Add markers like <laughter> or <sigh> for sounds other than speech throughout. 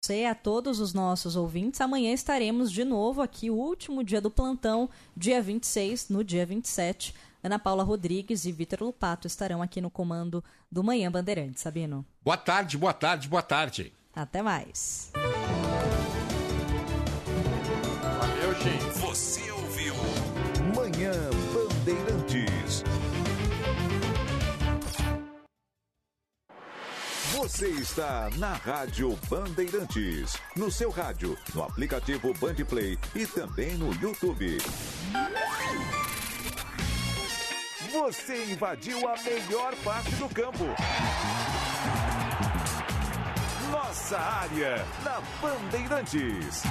você, a todos os nossos ouvintes. Amanhã estaremos de novo aqui, o último dia do plantão, dia 26, no dia 27. Ana Paula Rodrigues e Vitor Lupato estarão aqui no comando do Manhã Bandeirante, Sabino. Boa tarde, boa tarde, boa tarde. Até mais. Valeu, gente. Você Você está na Rádio Bandeirantes. No seu rádio, no aplicativo Bandplay e também no YouTube. Você invadiu a melhor parte do campo. Nossa área na Bandeirantes.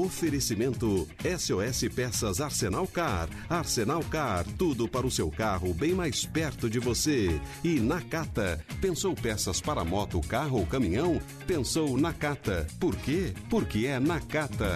Oferecimento SOS Peças Arsenal Car. Arsenal Car, tudo para o seu carro bem mais perto de você. E Nakata, pensou peças para moto, carro ou caminhão? Pensou Nakata. Por quê? Porque é Nakata.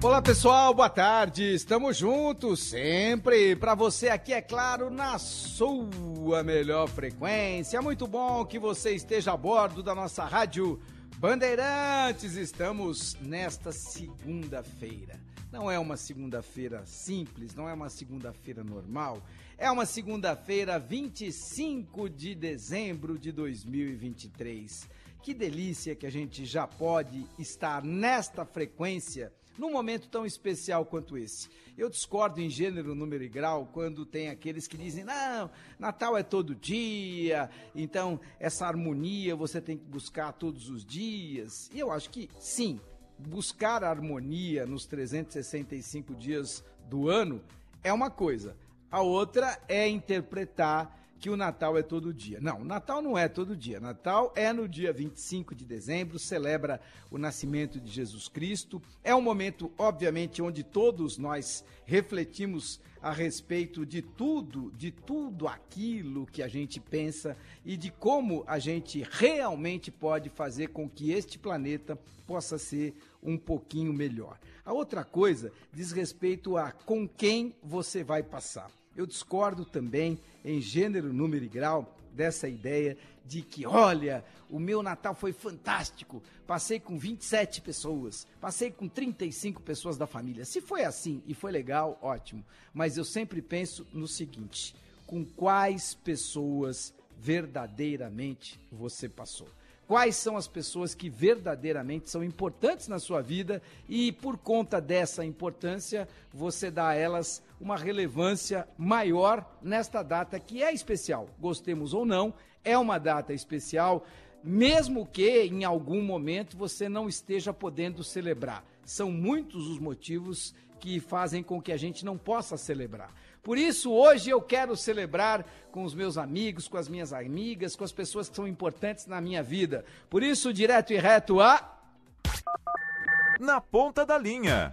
Olá pessoal, boa tarde. Estamos juntos sempre para você aqui é claro na sua melhor frequência. Muito bom que você esteja a bordo da nossa rádio Bandeirantes. Estamos nesta segunda-feira. Não é uma segunda-feira simples, não é uma segunda-feira normal. É uma segunda-feira, 25 de dezembro de 2023. Que delícia que a gente já pode estar nesta frequência num momento tão especial quanto esse. Eu discordo em gênero, número e grau quando tem aqueles que dizem: não, Natal é todo dia, então essa harmonia você tem que buscar todos os dias. E eu acho que sim, buscar harmonia nos 365 dias do ano é uma coisa. A outra é interpretar que o Natal é todo dia. Não, Natal não é todo dia. Natal é no dia 25 de dezembro, celebra o nascimento de Jesus Cristo. É um momento, obviamente, onde todos nós refletimos a respeito de tudo, de tudo aquilo que a gente pensa e de como a gente realmente pode fazer com que este planeta possa ser um pouquinho melhor. A outra coisa diz respeito a com quem você vai passar. Eu discordo também, em gênero, número e grau, dessa ideia de que, olha, o meu Natal foi fantástico, passei com 27 pessoas, passei com 35 pessoas da família. Se foi assim e foi legal, ótimo. Mas eu sempre penso no seguinte: com quais pessoas verdadeiramente você passou? quais são as pessoas que verdadeiramente são importantes na sua vida e por conta dessa importância você dá a elas uma relevância maior nesta data que é especial. Gostemos ou não, é uma data especial, mesmo que em algum momento você não esteja podendo celebrar. São muitos os motivos que fazem com que a gente não possa celebrar. Por isso, hoje eu quero celebrar com os meus amigos, com as minhas amigas, com as pessoas que são importantes na minha vida. Por isso, direto e reto a. Na ponta da linha.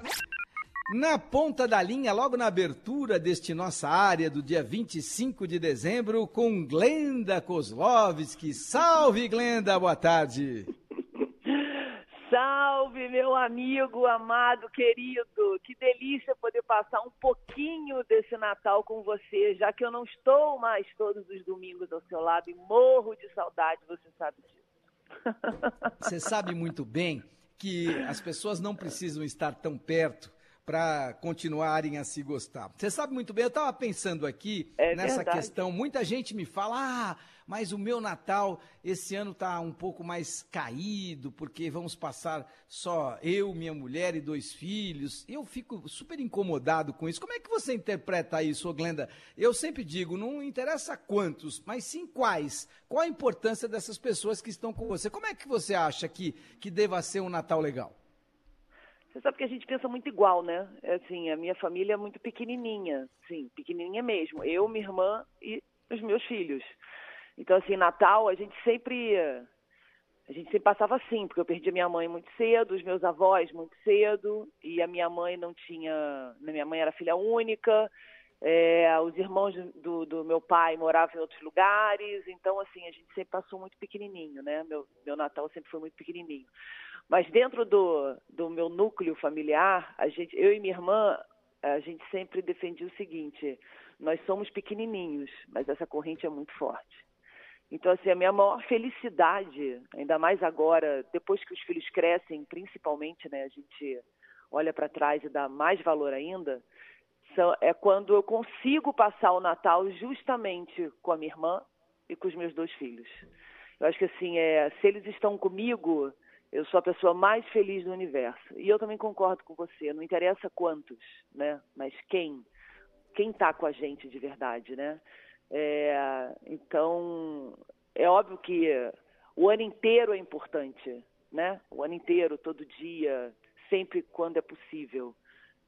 Na ponta da linha, logo na abertura deste nossa área do dia 25 de dezembro, com Glenda Kozlovski. Salve, Glenda, boa tarde. <laughs> Salve, meu amigo amado, querido. Que delícia poder passar um pouquinho desse Natal com você, já que eu não estou mais todos os domingos ao seu lado e morro de saudade, você sabe disso. Você sabe muito bem que as pessoas não precisam estar tão perto para continuarem a se gostar. Você sabe muito bem, eu estava pensando aqui é nessa verdade. questão, muita gente me fala, ah, mas o meu Natal esse ano está um pouco mais caído, porque vamos passar só eu, minha mulher e dois filhos. Eu fico super incomodado com isso. Como é que você interpreta isso, Glenda? Eu sempre digo, não interessa quantos, mas sim quais. Qual a importância dessas pessoas que estão com você? Como é que você acha que, que deva ser um Natal legal? Você sabe que a gente pensa muito igual, né? É Assim, a minha família é muito pequenininha, sim, pequenininha mesmo. Eu, minha irmã e os meus filhos. Então, assim, Natal, a gente sempre a gente sempre passava assim, porque eu perdi a minha mãe muito cedo, os meus avós muito cedo, e a minha mãe não tinha. Minha mãe era filha única, é, os irmãos do, do meu pai moravam em outros lugares, então, assim, a gente sempre passou muito pequenininho, né? Meu, meu Natal sempre foi muito pequenininho. Mas dentro do, do meu núcleo familiar, a gente, eu e minha irmã, a gente sempre defendia o seguinte: nós somos pequenininhos, mas essa corrente é muito forte. Então, assim, a minha maior felicidade, ainda mais agora, depois que os filhos crescem, principalmente, né, a gente olha para trás e dá mais valor ainda, é quando eu consigo passar o Natal justamente com a minha irmã e com os meus dois filhos. Eu acho que, assim, é, se eles estão comigo, eu sou a pessoa mais feliz do universo. E eu também concordo com você, não interessa quantos, né, mas quem, quem está com a gente de verdade, né? É, então, é óbvio que o ano inteiro é importante, né? O ano inteiro, todo dia, sempre quando é possível.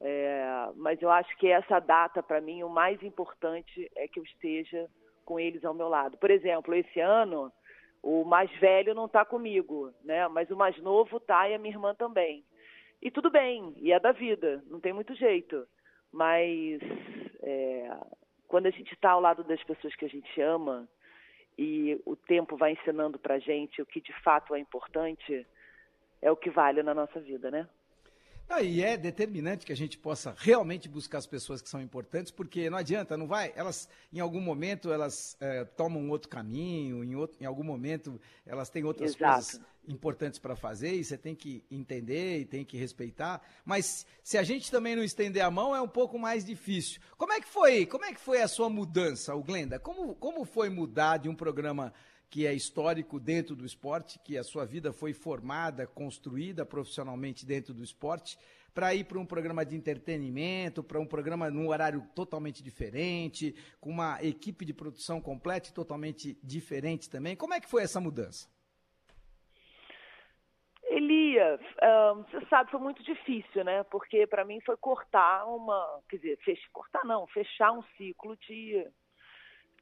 É, mas eu acho que essa data, para mim, o mais importante é que eu esteja com eles ao meu lado. Por exemplo, esse ano, o mais velho não está comigo, né? Mas o mais novo tá e a minha irmã também. E tudo bem, e é da vida, não tem muito jeito. Mas é, quando a gente está ao lado das pessoas que a gente ama e o tempo vai ensinando para gente o que de fato é importante, é o que vale na nossa vida, né? Ah, e é determinante que a gente possa realmente buscar as pessoas que são importantes, porque não adianta, não vai. Elas, em algum momento, elas é, tomam outro caminho, em, outro, em algum momento, elas têm outras Exato. coisas importantes para fazer e você tem que entender e tem que respeitar. Mas se a gente também não estender a mão, é um pouco mais difícil. Como é que foi? Como é que foi a sua mudança, o Glenda? Como, como foi mudar de um programa que é histórico dentro do esporte, que a sua vida foi formada, construída profissionalmente dentro do esporte, para ir para um programa de entretenimento, para um programa num horário totalmente diferente, com uma equipe de produção completa e totalmente diferente também. Como é que foi essa mudança? Elias, você sabe, foi muito difícil, né? Porque para mim foi cortar uma, quer dizer, fech, cortar não, fechar um ciclo de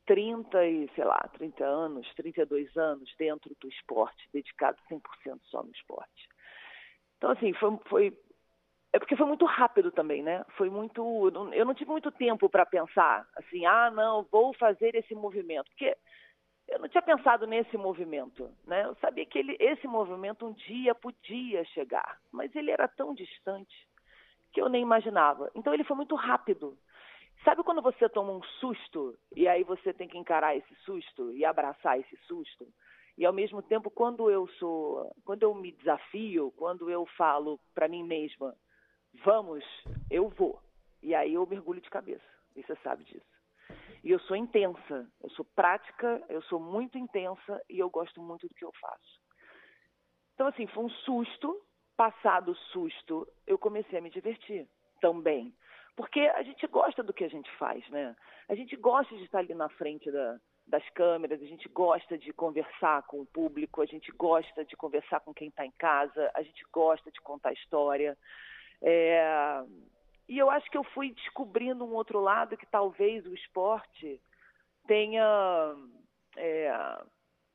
30 e, sei lá, 30 anos, 32 anos dentro do esporte, dedicado 100% só no esporte. Então, assim, foi, foi. É porque foi muito rápido também, né? Foi muito. Eu não tive muito tempo para pensar, assim, ah, não, vou fazer esse movimento. Porque eu não tinha pensado nesse movimento, né? Eu sabia que ele, esse movimento um dia podia chegar, mas ele era tão distante que eu nem imaginava. Então ele foi muito rápido. Sabe quando você toma um susto e aí você tem que encarar esse susto e abraçar esse susto? E ao mesmo tempo, quando eu sou, quando eu me desafio, quando eu falo para mim mesma, vamos, eu vou. E aí eu mergulho de cabeça. E você sabe disso. E eu sou intensa, eu sou prática, eu sou muito intensa e eu gosto muito do que eu faço. Então, assim, foi um susto. Passado o susto, eu comecei a me divertir também. Porque a gente gosta do que a gente faz, né? A gente gosta de estar ali na frente da, das câmeras, a gente gosta de conversar com o público, a gente gosta de conversar com quem está em casa, a gente gosta de contar história. É... E eu acho que eu fui descobrindo um outro lado que talvez o esporte tenha. É...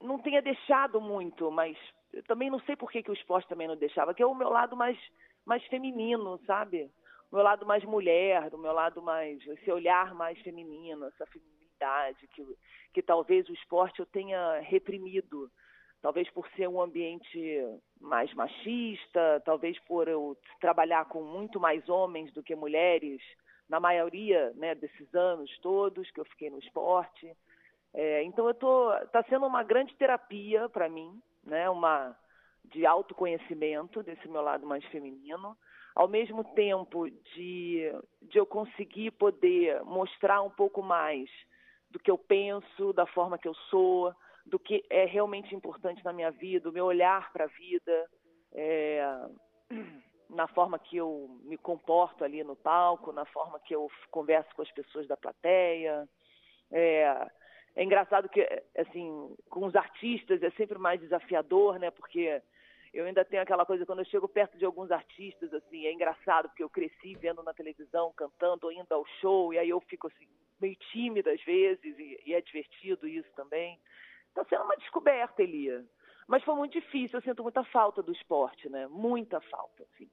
não tenha deixado muito, mas eu também não sei por que, que o esporte também não deixava, que é o meu lado mais, mais feminino, sabe? Meu lado mais mulher, do meu lado mais esse olhar mais feminino, essa feminilidade que, que talvez o esporte eu tenha reprimido, talvez por ser um ambiente mais machista, talvez por eu trabalhar com muito mais homens do que mulheres, na maioria né, desses anos todos que eu fiquei no esporte. É, então eu tô, está sendo uma grande terapia para mim, né, uma de autoconhecimento desse meu lado mais feminino ao mesmo tempo de, de eu conseguir poder mostrar um pouco mais do que eu penso, da forma que eu sou, do que é realmente importante na minha vida, o meu olhar para a vida, é, na forma que eu me comporto ali no palco, na forma que eu converso com as pessoas da plateia. É, é engraçado que, assim, com os artistas é sempre mais desafiador, né? Porque eu ainda tenho aquela coisa, quando eu chego perto de alguns artistas, assim, é engraçado, porque eu cresci vendo na televisão, cantando, indo ao show, e aí eu fico, assim, meio tímida às vezes, e, e é divertido isso também. Está sendo uma descoberta, Elia. Mas foi muito difícil, eu sinto muita falta do esporte, né? Muita falta, assim.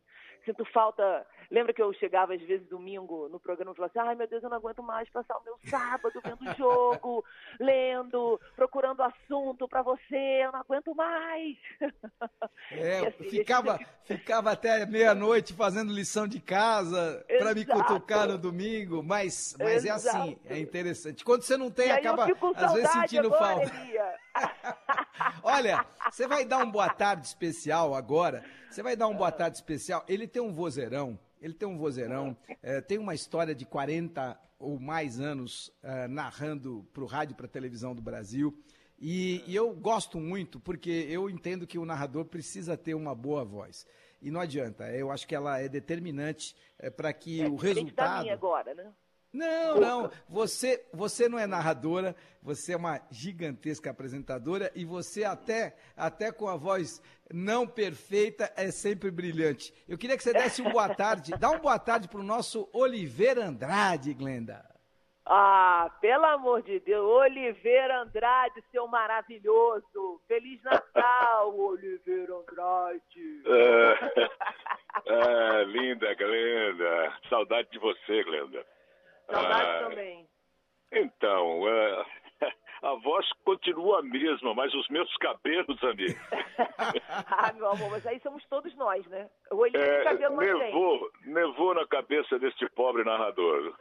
Sinto falta. Lembra que eu chegava às vezes domingo no programa e falava assim: ai meu Deus, eu não aguento mais passar o meu sábado vendo <laughs> jogo, lendo, procurando assunto para você, eu não aguento mais. É, <laughs> assim, ficava, gente... ficava até meia-noite fazendo lição de casa para me cutucar no domingo, mas, mas é assim, é interessante. Quando você não tem, acaba às vezes sentindo agora, falta. <laughs> Olha, você vai dar um boa tarde especial agora. Você vai dar um boa tarde especial. Ele tem um vozeirão. Ele tem um vozeirão. É, tem uma história de 40 ou mais anos é, narrando para o rádio e para a televisão do Brasil. E, e, eu gosto muito porque eu entendo que o narrador precisa ter uma boa voz. E não adianta. Eu acho que ela é determinante é, para que é, o resultado. agora, né? Não, não. Você, você não é narradora, você é uma gigantesca apresentadora e você até, até com a voz não perfeita é sempre brilhante. Eu queria que você desse um boa tarde, dá um boa tarde para o nosso Oliveira Andrade, Glenda. Ah, pelo amor de Deus, Oliveira Andrade, seu maravilhoso. Feliz Natal, Oliveira Andrade. É, <laughs> é, linda, Glenda. Saudade de você, Glenda. Saudade ah, também. Então, uh, <laughs> a voz continua a mesma, mas os meus cabelos, amigo. <laughs> ah, meu amor, mas aí somos todos nós, né? O olhinho é, cabelo nevou, nevou na cabeça deste pobre narrador.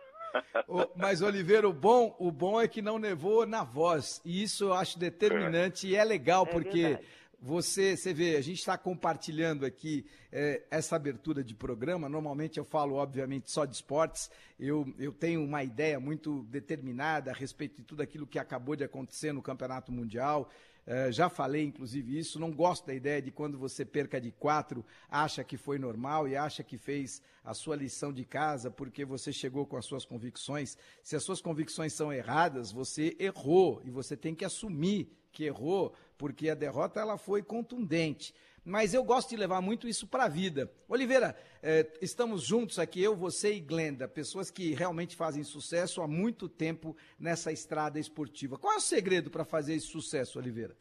mas, Oliveira, o bom, o bom é que não nevou na voz. E isso eu acho determinante é. e é legal, é porque verdade. Você, você vê, a gente está compartilhando aqui é, essa abertura de programa. Normalmente eu falo, obviamente, só de esportes. Eu, eu tenho uma ideia muito determinada a respeito de tudo aquilo que acabou de acontecer no Campeonato Mundial. É, já falei, inclusive, isso. Não gosto da ideia de quando você perca de quatro, acha que foi normal e acha que fez a sua lição de casa porque você chegou com as suas convicções. Se as suas convicções são erradas, você errou e você tem que assumir que errou, porque a derrota ela foi contundente. Mas eu gosto de levar muito isso para a vida. Oliveira, eh, estamos juntos aqui, eu, você e Glenda, pessoas que realmente fazem sucesso há muito tempo nessa estrada esportiva. Qual é o segredo para fazer esse sucesso, Oliveira?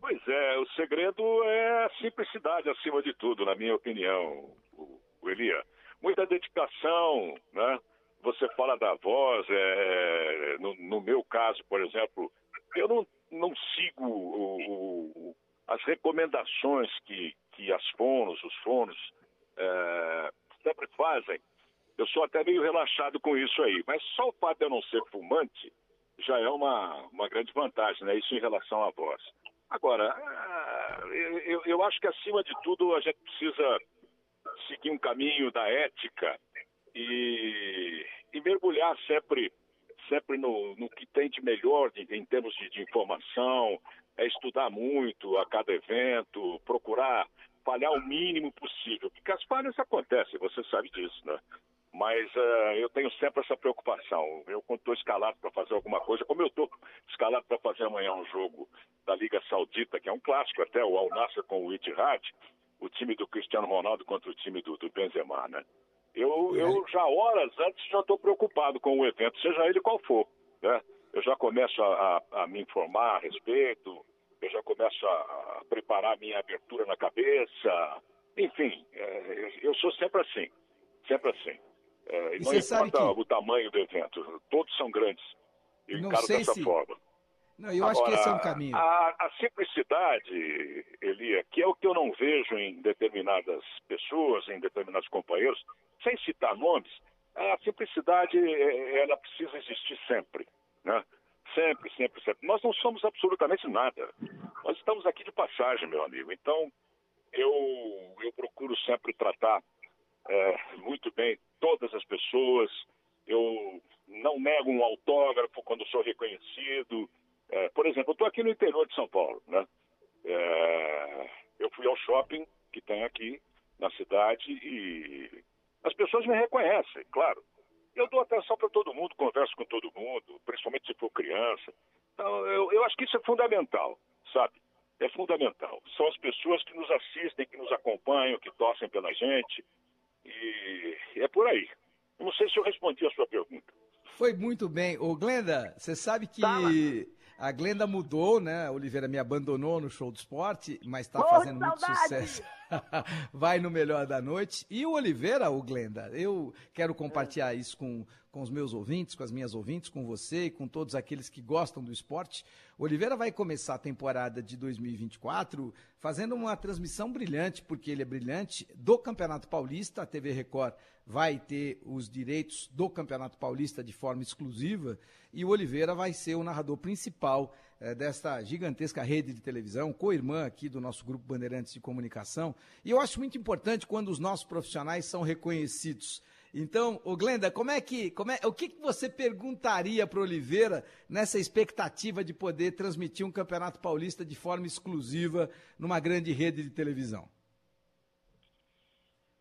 Pois é, o segredo é a simplicidade acima de tudo, na minha opinião, Elia. Muita dedicação, né? Você fala da voz, é, no, no meu caso, por exemplo, eu não, não sigo o, o, as recomendações que, que as fonos, os fonos, é, sempre fazem. Eu sou até meio relaxado com isso aí. Mas só o fato de eu não ser fumante já é uma, uma grande vantagem, né? Isso em relação à voz. Agora, ah, eu, eu acho que acima de tudo a gente precisa seguir um caminho da ética e, e mergulhar sempre sempre no, no que tem de melhor de, em termos de, de, informação, é estudar muito a cada evento, procurar falhar o mínimo possível, porque as falhas acontecem, você sabe disso, né? Mas uh, eu tenho sempre essa preocupação. Eu, quando estou escalado para fazer alguma coisa, como eu estou escalado para fazer amanhã um jogo da Liga Saudita, que é um clássico até, o Al Nassr com o Itihad, o time do Cristiano Ronaldo contra o time do, do Benzema, né? Eu, eu já horas antes já estou preocupado com o evento, seja ele qual for. Né? Eu já começo a, a, a me informar a respeito, eu já começo a, preparar minha abertura na cabeça. Enfim, é, eu sou sempre assim, sempre assim. É, e não importa que... o tamanho do evento, todos são grandes. E encaro dessa se... forma. Não, eu Agora, acho que esse é um caminho. A, a, simplicidade, Elia, que é o que eu não vejo em determinadas pessoas, em determinados companheiros, sem citar nomes, a simplicidade é, ela precisa existir sempre, né? Sempre, sempre, sempre. Nós não somos absolutamente nada. Nós estamos aqui de passagem, meu amigo. Então, eu, eu procuro sempre tratar é, muito bem todas as pessoas. Eu não nego um autógrafo quando sou reconhecido. É, por exemplo, eu estou aqui no interior de São Paulo, né? É, eu fui ao shopping que tem aqui na cidade e as pessoas me reconhecem, claro. Eu dou atenção para todo mundo, converso com todo mundo, principalmente se for criança. Então, eu, eu acho que isso é fundamental, sabe? É fundamental. São as pessoas que nos assistem, que nos acompanham, que torcem pela gente. E é por aí. não sei se eu respondi a sua pergunta. Foi muito bem. Ô, Glenda, você sabe que A Glenda mudou, né? A Oliveira me abandonou no show do esporte, mas está fazendo muito saudade! sucesso. <laughs> Vai no melhor da noite. E o Oliveira, o Glenda, eu quero compartilhar isso com, com os meus ouvintes, com as minhas ouvintes, com você e com todos aqueles que gostam do esporte. O Oliveira vai começar a temporada de 2024 fazendo uma transmissão brilhante, porque ele é brilhante, do Campeonato Paulista. A TV Record vai ter os direitos do Campeonato Paulista de forma exclusiva e o Oliveira vai ser o narrador principal eh, desta gigantesca rede de televisão, co-irmã aqui do nosso grupo Bandeirantes de Comunicação. E eu acho muito importante quando os nossos profissionais são reconhecidos. Então, o Glenda, como é que, como é, o que, que você perguntaria para Oliveira nessa expectativa de poder transmitir um Campeonato Paulista de forma exclusiva numa grande rede de televisão?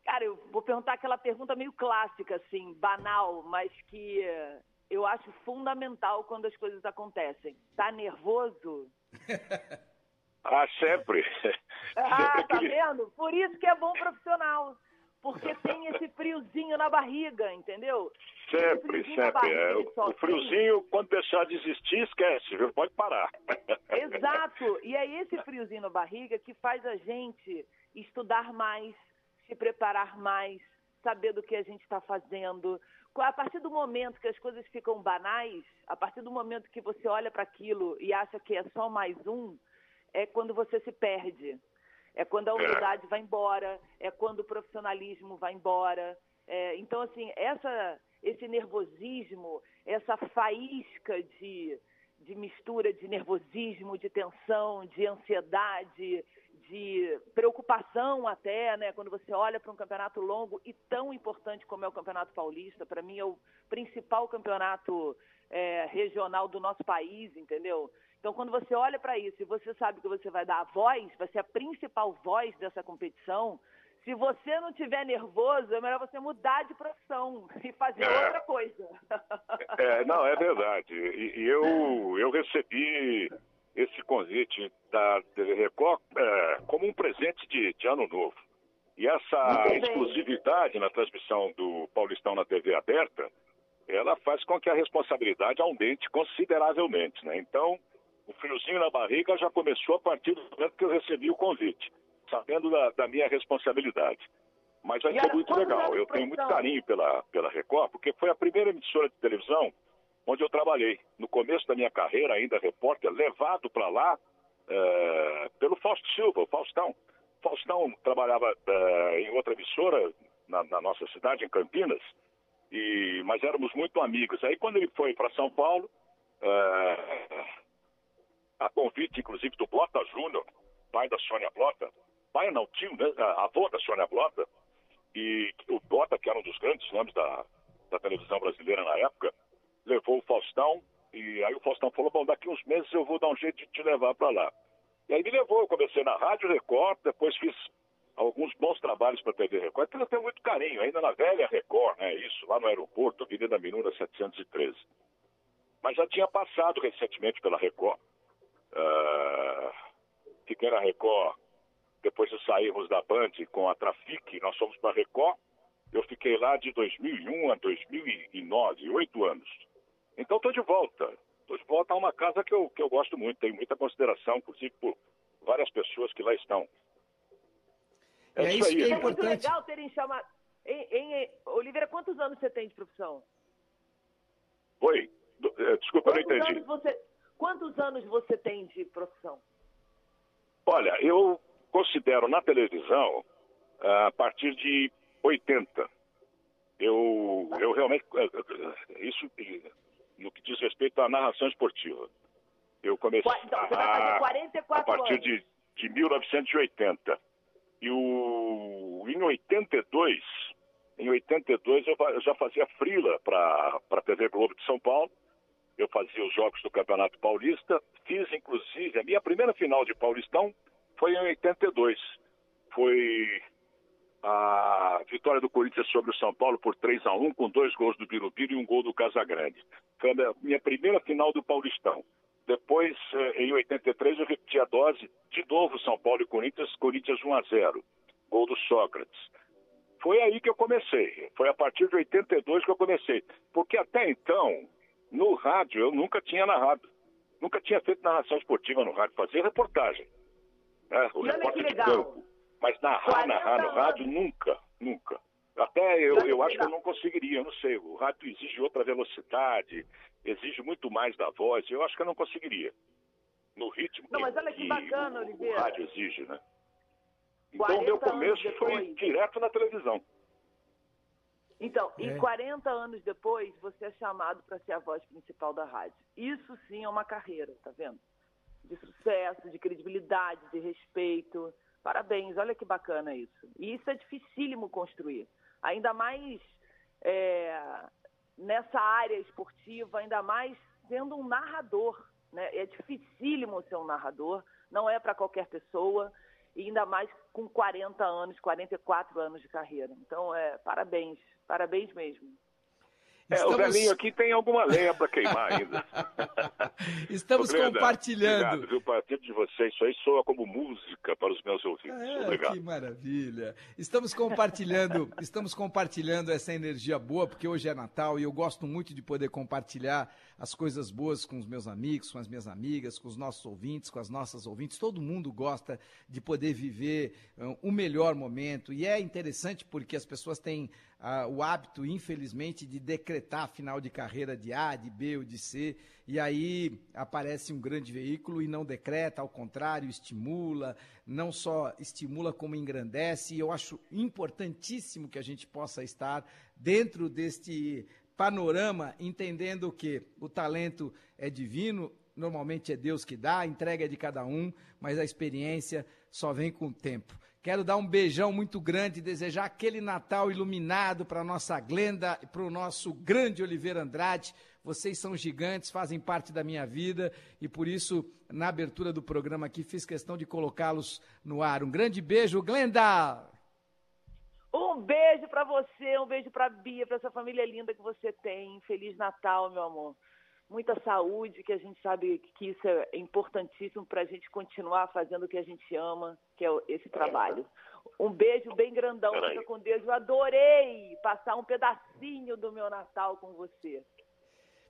Cara, eu vou perguntar aquela pergunta meio clássica, assim, banal, mas que eu acho fundamental quando as coisas acontecem. Tá nervoso? <laughs> Ah, sempre. <laughs> Ah, tá vendo? Por isso que é bom profissional. Porque tem esse friozinho na barriga, entendeu? Sempre, sempre. barriga É, o, friozinho, quando deixar de existir, esquece, viu? Pode parar. <laughs> Exato. E é esse friozinho na barriga que faz a gente estudar mais, se preparar mais, saber do que a gente está fazendo. A partir do momento que as coisas ficam banais, a partir do momento que você olha para aquilo e acha que é só mais um, é quando você se perde. É quando a humildade vai embora, é quando o profissionalismo vai embora. É, então, assim, essa, esse nervosismo, essa faísca de, de mistura de nervosismo, de tensão, de ansiedade, de preocupação até, né? Quando você olha para um campeonato longo e tão importante como é o Campeonato Paulista, para mim é o principal campeonato é, regional do nosso país, entendeu? Então, quando você olha para isso e você sabe que você vai dar a voz, vai ser a principal voz dessa competição, se você não tiver nervoso, é melhor você mudar de profissão <laughs> e fazer É. outra coisa. É, não, é verdade. E, e eu, eu recebi esse convite da TV Record é, como um presente de, de ano novo. E essa exclusividade na transmissão do Paulistão na TV aberta, ela faz com que a responsabilidade aumente consideravelmente, né? Então, o friozinho na barriga já começou a partir do momento que eu recebi o convite, sabendo da, da minha responsabilidade. Mas vai ser muito legal. Eu tenho muito carinho pela, pela Record, porque foi a primeira emissora de televisão onde eu trabalhei. No começo da minha carreira, ainda repórter, levado para lá eh, pelo Fausto Silva, o Faustão. Faustão trabalhava eh, em outra emissora na, na nossa cidade, em Campinas, e, mas éramos muito amigos. Aí quando ele foi para São Paulo, eh, a convite, inclusive, do Blota Júnior, pai da Sônia Blota, pai não, tio, né? avô da Sônia Blota, e o Blota, que era um dos grandes nomes da, da televisão brasileira na época, levou o Faustão, e aí o Faustão falou, bom, daqui uns meses eu vou dar um jeito de te levar para lá. E aí me levou, eu comecei na Rádio Record, depois fiz alguns bons trabalhos para a TV Record, então eu tenho muito carinho, ainda na velha Record, né, isso, lá no aeroporto, Avenida Minura 713. Mas já tinha passado recentemente pela Record, ah, fiquei na Record depois de sairmos da Band com a Trafic, nós fomos para a Record. Eu fiquei lá de 2001 a 2009, oito anos. Então estou de volta. Estou de volta a uma casa que eu, que eu gosto muito, tenho muita consideração, inclusive por várias pessoas que lá estão. É É, isso isso que aí. é É muito importante. legal terem chamado. Em, em- Oliveira, quantos anos você tem de profissão? Oi, eh, desculpa, eu não Quantos entendi. anos você, quantos anos você tem de profissão? Olha, eu considero na televisão ah, a partir de 80. Eu, eu realmente. eh, Isso no que diz respeito à narração esportiva. Eu comecei então, a, 44 a partir anos. de, de 1980. E o, em 82, em 82 eu, eu já fazia frila para a TV Globo de São Paulo. Eu fazia os jogos do Campeonato Paulista. Fiz, inclusive, a minha primeira final de Paulistão foi em 82. Foi a vitória do Corinthians sobre o São Paulo por 3 a 1 com dois gols do Birubiru e um gol do Casagrande. Foi a minha- primeira final do Paulistão. Depois, eh, em 83, eu repeti a dose, de novo São Paulo e Corinthians, Corinthians 1 a 0 gol do Sócrates. Foi aí que eu comecei. Foi a partir de 82 que eu comecei. Porque até então, no rádio, eu nunca tinha narrado. Nunca tinha feito narração esportiva no rádio, fazia reportagem. Né? O E olha que legal. campo. Mas narrar, 40 narrar no rádio, nunca, nunca. Até eu, eu acho que eu não conseguiria, eu não sei. O rádio exige outra velocidade, exige muito mais da voz. Eu acho que eu não conseguiria. No ritmo Não, mas olha que bacana, o, Oliveira. o rádio exige, né? Então, 40 o meu começo foi direto na televisão. Então, É. e 40 anos depois, você é chamado para ser a voz principal da rádio. Isso sim é uma carreira, tá vendo? De sucesso, de credibilidade, de respeito. Parabéns, olha que bacana isso. E isso é dificílimo construir. Ainda mais é, nessa área esportiva, ainda mais sendo um narrador. Né? É dificílimo ser um narrador, não é para qualquer pessoa e ainda mais com 40 anos, 44 anos de carreira. Então, é, parabéns, parabéns mesmo. É, o Estamos- velhinho aqui tem alguma lenha para queimar ainda. <laughs> Estamos compartilhando. Obrigado, viu? Partindo de vocês, isso aí soa como música para os meus ouvintes. Ah, Obrigado. que maravilha. Estamos compartilhando, <laughs> estamos compartilhando essa energia boa, porque hoje é Natal e eu gosto muito de poder compartilhar as coisas boas com os meus amigos, com as minhas amigas, com os nossos ouvintes, com as nossas ouvintes. Todo mundo gosta de poder viver o melhor momento e é interessante porque as pessoas têm ah, o hábito, infelizmente, de decretar final de carreira de A, de B ou de C, e aí aparece um grande veículo e não decreta, ao contrário, estimula, não só estimula como engrandece, e eu acho importantíssimo que a gente possa estar dentro deste panorama, entendendo que o talento é divino, normalmente é Deus que dá, a entrega é de cada um, mas a experiência só vem com o tempo. Quero dar um beijão muito grande, desejar aquele Natal iluminado para nossa Glenda e para o nosso grande Oliveira Andrade. Vocês são gigantes, fazem parte da minha vida e por isso, na abertura do programa aqui, fiz questão de colocá-los no ar. Um grande beijo, Glenda! Um beijo para você, um beijo para Bia, para essa família linda que você tem. Feliz Natal, meu amor. Muita saúde, que a gente sabe que isso é importantíssimo para a gente continuar fazendo o que a gente ama, que é esse trabalho. Um beijo bem grandão, Peraí. fica com Deus. Eu adorei passar um pedacinho do meu Natal com você.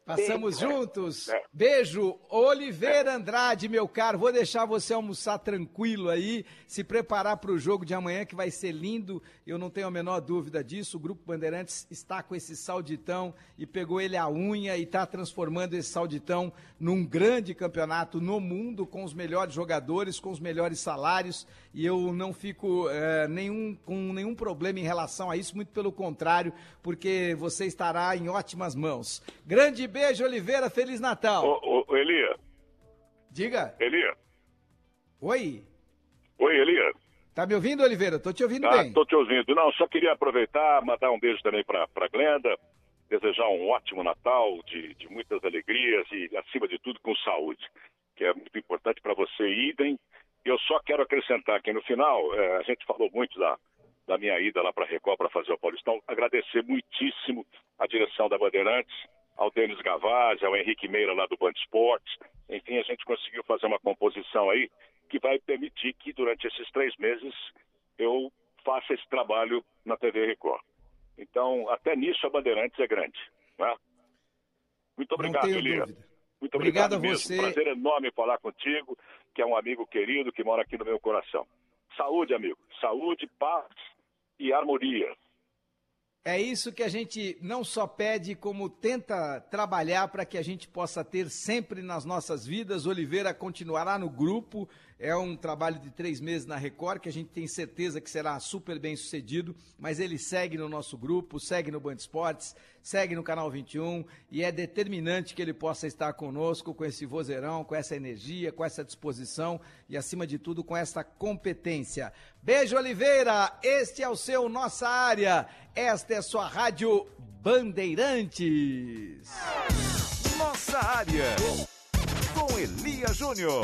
Passamos juntos. É. Beijo, Oliveira Andrade, meu caro. Vou deixar você almoçar tranquilo aí, se preparar para o jogo de amanhã que vai ser lindo. Eu não tenho a menor dúvida disso. O Grupo Bandeirantes está com esse sauditão e pegou ele a unha e está transformando esse sauditão num grande campeonato no mundo com os melhores jogadores, com os melhores salários. E eu não fico eh, nenhum, com nenhum problema em relação a isso, muito pelo contrário, porque você estará em ótimas mãos. Grande beijo, Oliveira. Feliz Natal. Ô, ô, Elia, Diga. Elia. Oi. Oi, Elia. Tá me ouvindo, Oliveira? Tô te ouvindo Ah, bem. tô te ouvindo. Não, só queria aproveitar, mandar um beijo também para a Glenda, desejar um ótimo Natal, de, de muitas alegrias e, acima de tudo, com saúde, que é muito importante para você, idem. Eu só quero acrescentar aqui no final, eh, a gente falou muito da, da minha ida lá para a Record para fazer o Paulistão, agradecer muitíssimo a direção da Bandeirantes, ao Denis Gavazzi, ao Henrique Meira lá do Band Esportes. Enfim, a gente conseguiu fazer uma composição aí que vai permitir que durante esses três meses eu faça esse trabalho na TV Record. Então, até nisso a Bandeirantes é grande. Né? Muito obrigado, Elia. Muito Obrigado obrigado, a mesmo. você. Prazer enorme falar contigo, que é um amigo querido que mora aqui no meu coração. Saúde, amigo. Saúde, paz e harmonia. É isso que a gente não só pede, como tenta trabalhar para que a gente possa ter sempre nas nossas vidas. Oliveira continuará no grupo. É um trabalho de três meses na Record, que a gente tem certeza que será super bem sucedido, mas ele segue no nosso grupo, segue no Band Esportes, segue no Canal 21 e é determinante que ele possa estar conosco com esse vozeirão, com essa energia, com essa disposição e, acima de tudo, com essa competência. Beijo, Oliveira! Este é o seu Nossa Área. Esta é sua Rádio Bandeirantes. Nossa área. Com Elia Júnior.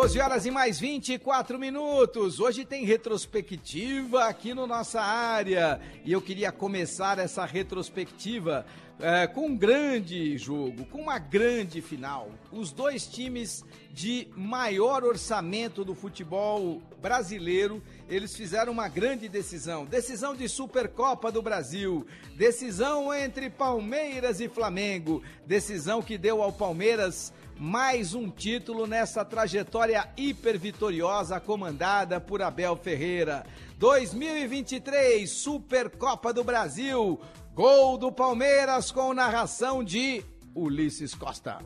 12 horas e mais 24 minutos. Hoje tem retrospectiva aqui no nossa área. E eu queria começar essa retrospectiva é, com um grande jogo, com uma grande final. Os dois times de maior orçamento do futebol brasileiro, eles fizeram uma grande decisão. Decisão de Supercopa do Brasil. Decisão entre Palmeiras e Flamengo. Decisão que deu ao Palmeiras mais um título nessa trajetória hiper vitoriosa comandada por Abel Ferreira. 2023 Supercopa do Brasil. Gol do Palmeiras com narração de Ulisses Costa.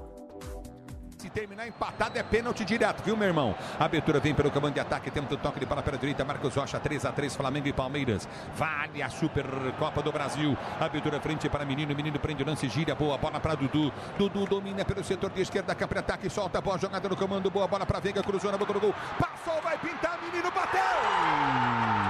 Se terminar empatado é pênalti direto, viu, meu irmão? A abertura vem pelo comando de ataque, temos o toque de bola pela direita, Marcos Rocha, 3 a 3 Flamengo e Palmeiras. Vale a Supercopa do Brasil. Abertura frente para menino, menino prende o lance, gira, boa bola para Dudu. Dudu domina pelo setor de esquerda, campo ataque, solta a boa jogada no comando, boa bola para Veiga, cruzou na boca do gol. Passou, vai pintar, menino bateu!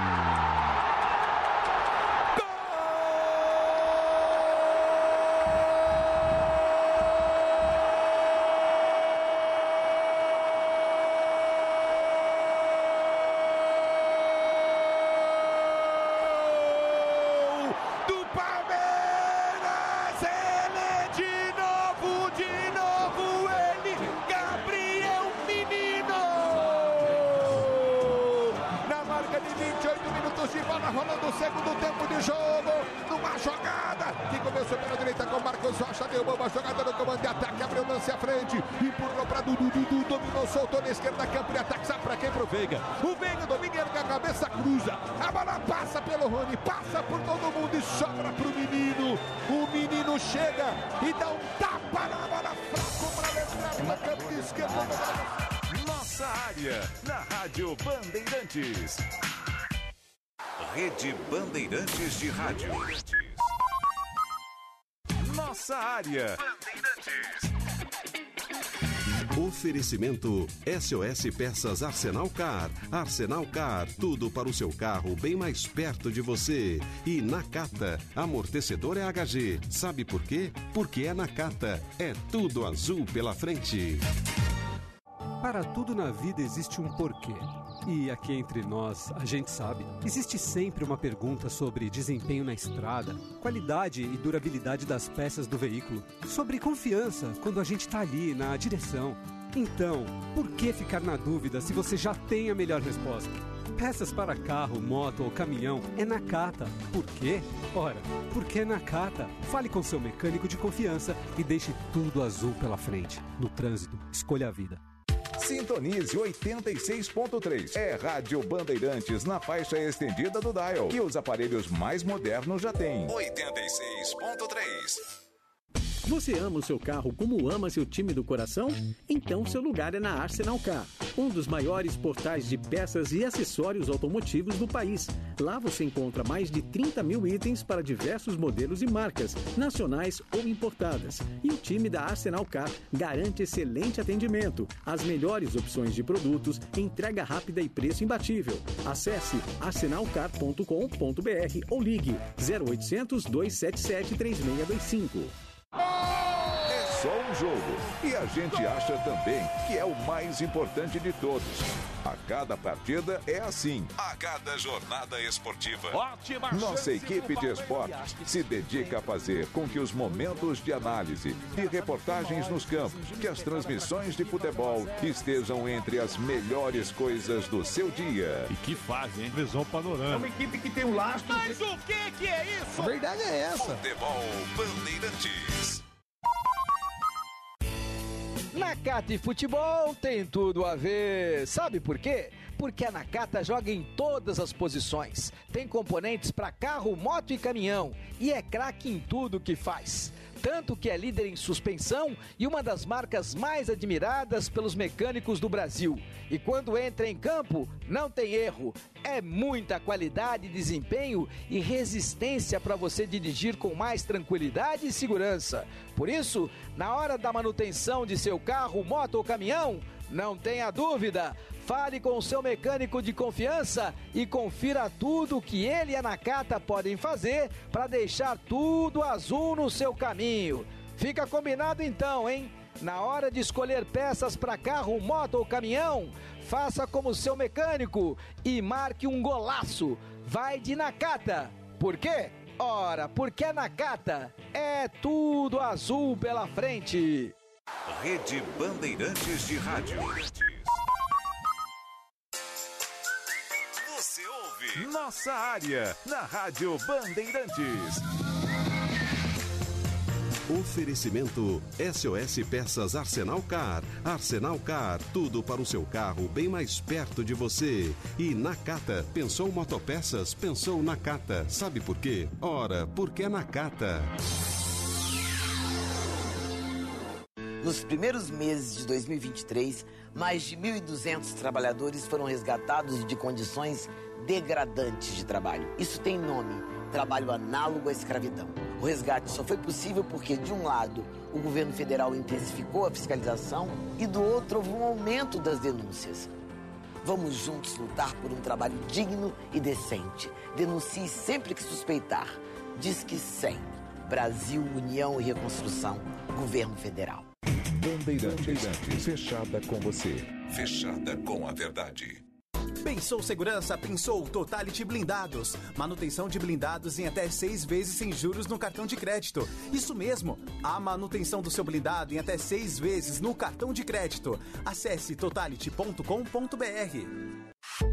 Oferecimento SOS Peças Arsenal Car. Arsenal Car, tudo para o seu carro bem mais perto de você. E Nakata, amortecedor é HG. Sabe por quê? Porque é Nakata. É tudo azul pela frente. Para tudo na vida existe um porquê. E aqui entre nós, a gente sabe, existe sempre uma pergunta sobre desempenho na estrada, qualidade e durabilidade das peças do veículo, sobre confiança quando a gente está ali na direção. Então, por que ficar na dúvida se você já tem a melhor resposta? Peças para carro, moto ou caminhão é na Cata. Por quê? Ora, porque é na Cata. Fale com seu mecânico de confiança e deixe tudo azul pela frente. No trânsito, escolha a vida. Sintonize 86.3. É Rádio Bandeirantes na faixa estendida do Dial. E os aparelhos mais modernos já têm. 86.3. Você ama o seu carro como ama seu time do coração? Então seu lugar é na Arsenal Car, um dos maiores portais de peças e acessórios automotivos do país. Lá você encontra mais de 30 mil itens para diversos modelos e marcas, nacionais ou importadas. E o time da Arsenal Car garante excelente atendimento, as melhores opções de produtos, entrega rápida e preço imbatível. Acesse arsenalcar.com.br ou ligue 0800 277 3625. É só um jogo. E a gente acha também que é o mais importante de todos. A cada partida é assim. A cada jornada esportiva. Ótima Nossa equipe de esportes se dedica a fazer com que os momentos de análise e reportagens nos campos, que as transmissões de futebol estejam entre as melhores coisas do seu dia. E que fase, hein? Visão panorâmica. É uma equipe que tem um lastro. Mas o que que é isso? A verdade é essa. Futebol Bandeirantes. Nakata e futebol tem tudo a ver. Sabe por quê? Porque a Nakata joga em todas as posições. Tem componentes para carro, moto e caminhão. E é craque em tudo que faz. Tanto que é líder em suspensão e uma das marcas mais admiradas pelos mecânicos do Brasil. E quando entra em campo, não tem erro. É muita qualidade, desempenho e resistência para você dirigir com mais tranquilidade e segurança. Por isso, na hora da manutenção de seu carro, moto ou caminhão, não tenha dúvida. Fale com o seu mecânico de confiança e confira tudo que ele e a Nakata podem fazer para deixar tudo azul no seu caminho. Fica combinado então, hein? Na hora de escolher peças para carro, moto ou caminhão, faça como seu mecânico e marque um golaço. Vai de Nakata. Por quê? Ora, porque na Cata é tudo azul pela frente. Rede Bandeirantes de Rádio. Nossa Área na Rádio Bandeirantes. Oferecimento SOS Peças Arsenal Car. Arsenal Car, tudo para o seu carro bem mais perto de você. E Nakata, pensou motopeças, pensou Nakata. Sabe por quê? Ora, porque é Nakata. Nos primeiros meses de 2023, mais de 1.200 trabalhadores foram resgatados de condições degradantes de trabalho. Isso tem nome: trabalho análogo à escravidão. O resgate só foi possível porque, de um lado, o governo federal intensificou a fiscalização e, do outro, houve um aumento das denúncias. Vamos juntos lutar por um trabalho digno e decente. Denuncie sempre que suspeitar. Diz que 100. Brasil, União e Reconstrução. Governo Federal. Bandeirantes, fechada com você. Fechada com a verdade. Pensou segurança, pensou Totality Blindados. Manutenção de blindados em até seis vezes sem juros no cartão de crédito. Isso mesmo, a manutenção do seu blindado em até seis vezes no cartão de crédito. Acesse totality.com.br.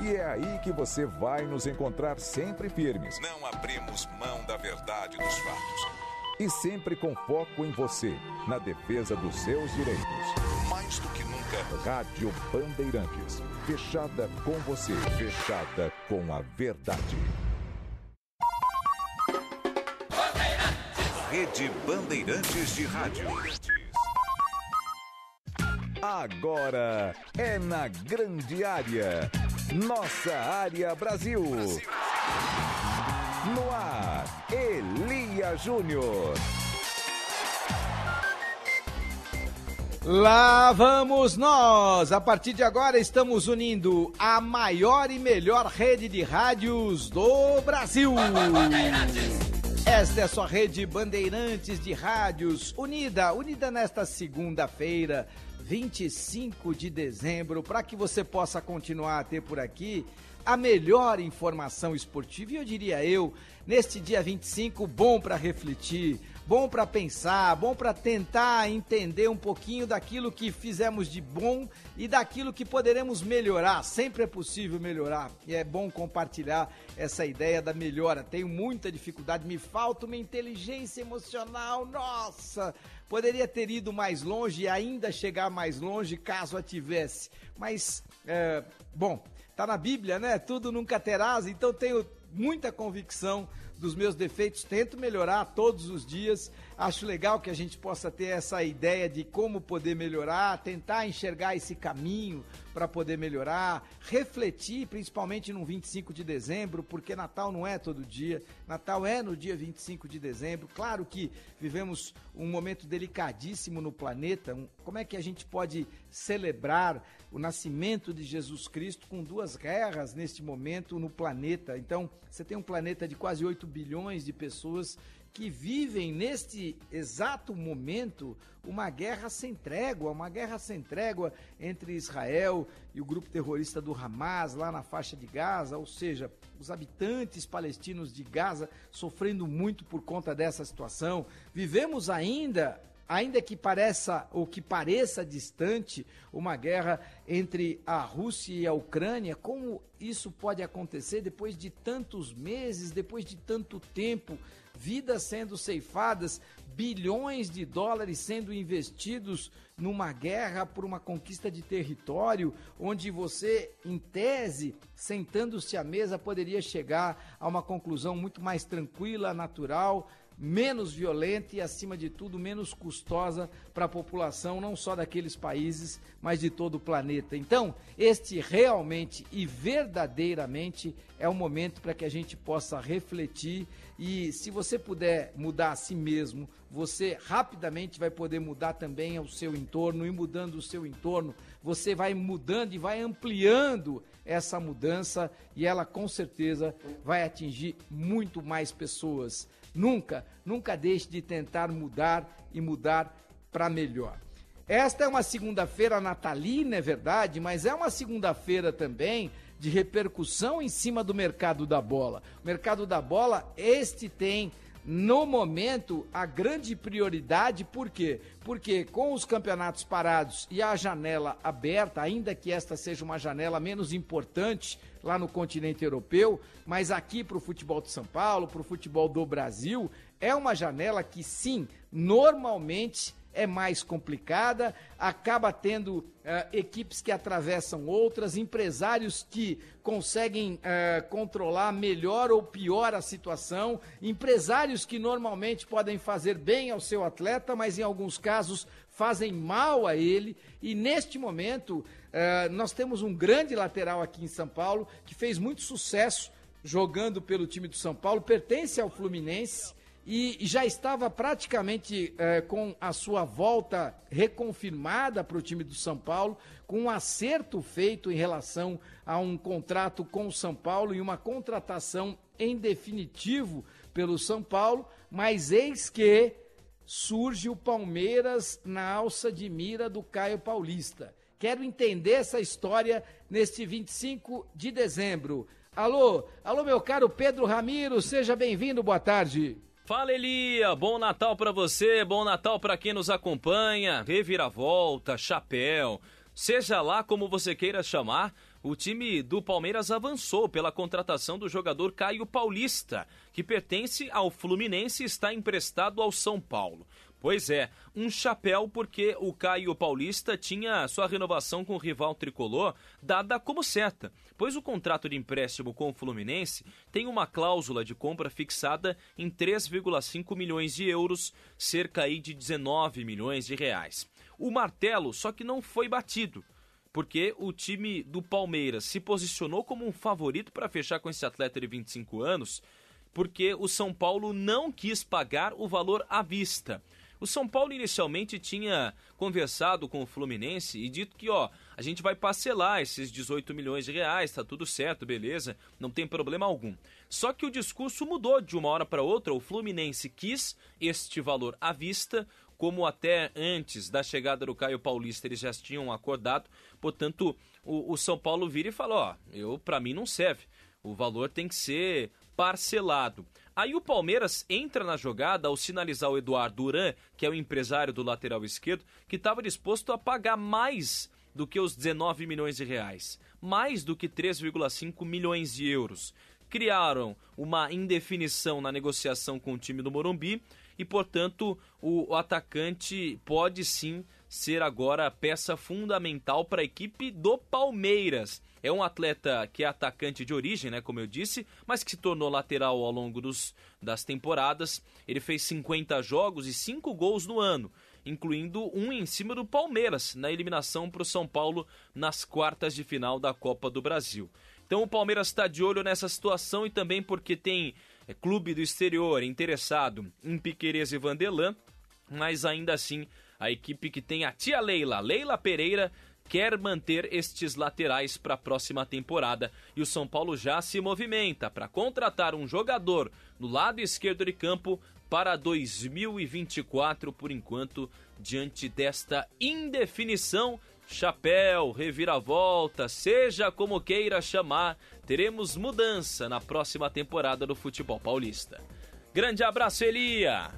E é aí que você vai nos encontrar sempre firmes. Não abrimos mão da verdade dos fatos. E sempre com foco em você, na defesa dos seus direitos. Mais do que nunca, Rádio Bandeirantes. Fechada com você, fechada com a verdade. Rede Bandeirantes de Rádio. Agora é na grande área. Nossa área Brasil. No ar, Elia Júnior. Lá vamos nós! A partir de agora estamos unindo a maior e melhor rede de rádios do Brasil. Esta é a sua rede Bandeirantes de Rádios, unida, unida nesta segunda-feira, 25 de dezembro, para que você possa continuar a ter por aqui a melhor informação esportiva. E eu diria eu, neste dia 25, bom para refletir, bom para pensar, bom para tentar entender um pouquinho daquilo que fizemos de bom e daquilo que poderemos melhorar. Sempre é possível melhorar e é bom compartilhar essa ideia da melhora. Tenho muita dificuldade, me falta uma inteligência emocional. Nossa, poderia ter ido mais longe e ainda chegar mais longe caso a tivesse. Mas, é, bom, tá na Bíblia, né? Tudo nunca terás, então tenho muita convicção dos meus defeitos, tento melhorar todos os dias. Acho legal que a gente possa ter essa ideia de como poder melhorar, tentar enxergar esse caminho para poder melhorar, refletir, principalmente no 25 de dezembro, porque Natal não é todo dia, Natal é no dia 25 de dezembro. Claro que vivemos um momento delicadíssimo no planeta. Como é que a gente pode celebrar o nascimento de Jesus Cristo com duas guerras neste momento no planeta? Então, você tem um planeta de quase 8 bilhões de pessoas que vivem neste exato momento uma guerra sem trégua, uma guerra sem trégua entre Israel e o grupo terrorista do Hamas lá na faixa de Gaza, ou seja, os habitantes palestinos de Gaza sofrendo muito por conta dessa situação. Vivemos ainda ainda que pareça ou que pareça distante uma guerra entre a Rússia e a Ucrânia, como isso pode acontecer depois de tantos meses, depois de tanto tempo, vidas sendo ceifadas, bilhões de dólares sendo investidos numa guerra por uma conquista de território, onde você, em tese, sentando-se à mesa, poderia chegar a uma conclusão muito mais tranquila, natural, menos violenta e, acima de tudo, menos custosa para a população, não só daqueles países, mas de todo o planeta. Então, este realmente e verdadeiramente é o momento para que a gente possa refletir e, se você puder mudar a si mesmo, você rapidamente vai poder mudar também o seu entorno e mudando o seu entorno, você vai mudando e vai ampliando essa mudança e ela com certeza vai atingir muito mais pessoas. Nunca, nunca deixe de tentar mudar e mudar para melhor. Esta é uma segunda-feira natalina, é verdade, mas é uma segunda-feira também de repercussão em cima do mercado da bola. O mercado da bola, este tem no momento, a grande prioridade, por quê? Porque com os campeonatos parados e a janela aberta, ainda que esta seja uma janela menos importante lá no continente europeu, mas aqui para o futebol de São Paulo, para o futebol do Brasil, é uma janela que sim, normalmente é mais complicada, acaba tendo uh, equipes que atravessam outras, empresários que conseguem uh, controlar melhor ou pior a situação, empresários que normalmente podem fazer bem ao seu atleta, mas em alguns casos fazem mal a ele. E neste momento, uh, nós temos um grande lateral aqui em São Paulo que fez muito sucesso jogando pelo time do São Paulo, pertence ao Fluminense e já estava praticamente eh, com a sua volta reconfirmada para o time do São Paulo, com um acerto feito em relação a um contrato com o São Paulo e uma contratação em definitivo pelo São Paulo, mas eis que surge o Palmeiras na alça de mira do Caio Paulista. Quero entender essa história neste 25 de dezembro. Alô, alô, meu caro Pedro Ramiro, seja bem-vindo, boa tarde. Fala Elia, bom Natal para você, bom Natal para quem nos acompanha. Reviravolta, chapéu, seja lá como você queira chamar, o time do Palmeiras avançou pela contratação do jogador Caio Paulista, que pertence ao Fluminense e está emprestado ao São Paulo. Pois é, um chapéu porque o Caio Paulista tinha sua renovação com o rival tricolor dada como certa, pois o contrato de empréstimo com o Fluminense tem uma cláusula de compra fixada em 3,5 milhões de euros, cerca aí de 19 milhões de reais. O martelo só que não foi batido porque o time do Palmeiras se posicionou como um favorito para fechar com esse atleta de 25 anos, porque o São Paulo não quis pagar o valor à vista. O São Paulo inicialmente tinha conversado com o Fluminense e dito que, ó, a gente vai parcelar esses 18 milhões de reais, tá tudo certo, beleza, não tem problema algum. Só que o discurso mudou de uma hora para outra, o Fluminense quis este valor à vista, como até antes da chegada do Caio Paulista eles já tinham acordado, portanto, o, o São Paulo vira e fala, ó, eu para mim não serve. O valor tem que ser parcelado. Aí o Palmeiras entra na jogada ao sinalizar o Eduardo Duran, que é o empresário do lateral esquerdo, que estava disposto a pagar mais do que os 19 milhões de reais, mais do que 3,5 milhões de euros. Criaram uma indefinição na negociação com o time do Morumbi e, portanto, o, o atacante pode sim ser agora peça fundamental para a equipe do Palmeiras. É um atleta que é atacante de origem, né, como eu disse, mas que se tornou lateral ao longo dos, das temporadas. Ele fez 50 jogos e 5 gols no ano, incluindo um em cima do Palmeiras, na eliminação para o São Paulo nas quartas de final da Copa do Brasil. Então o Palmeiras está de olho nessa situação e também porque tem é, clube do exterior interessado em Piquerez e Vanderlan, mas ainda assim a equipe que tem a tia Leila, Leila Pereira, quer manter estes laterais para a próxima temporada e o São Paulo já se movimenta para contratar um jogador no lado esquerdo de campo para 2024 por enquanto diante desta indefinição chapéu, reviravolta, seja como queira chamar, teremos mudança na próxima temporada do futebol paulista. Grande abraço, Elia!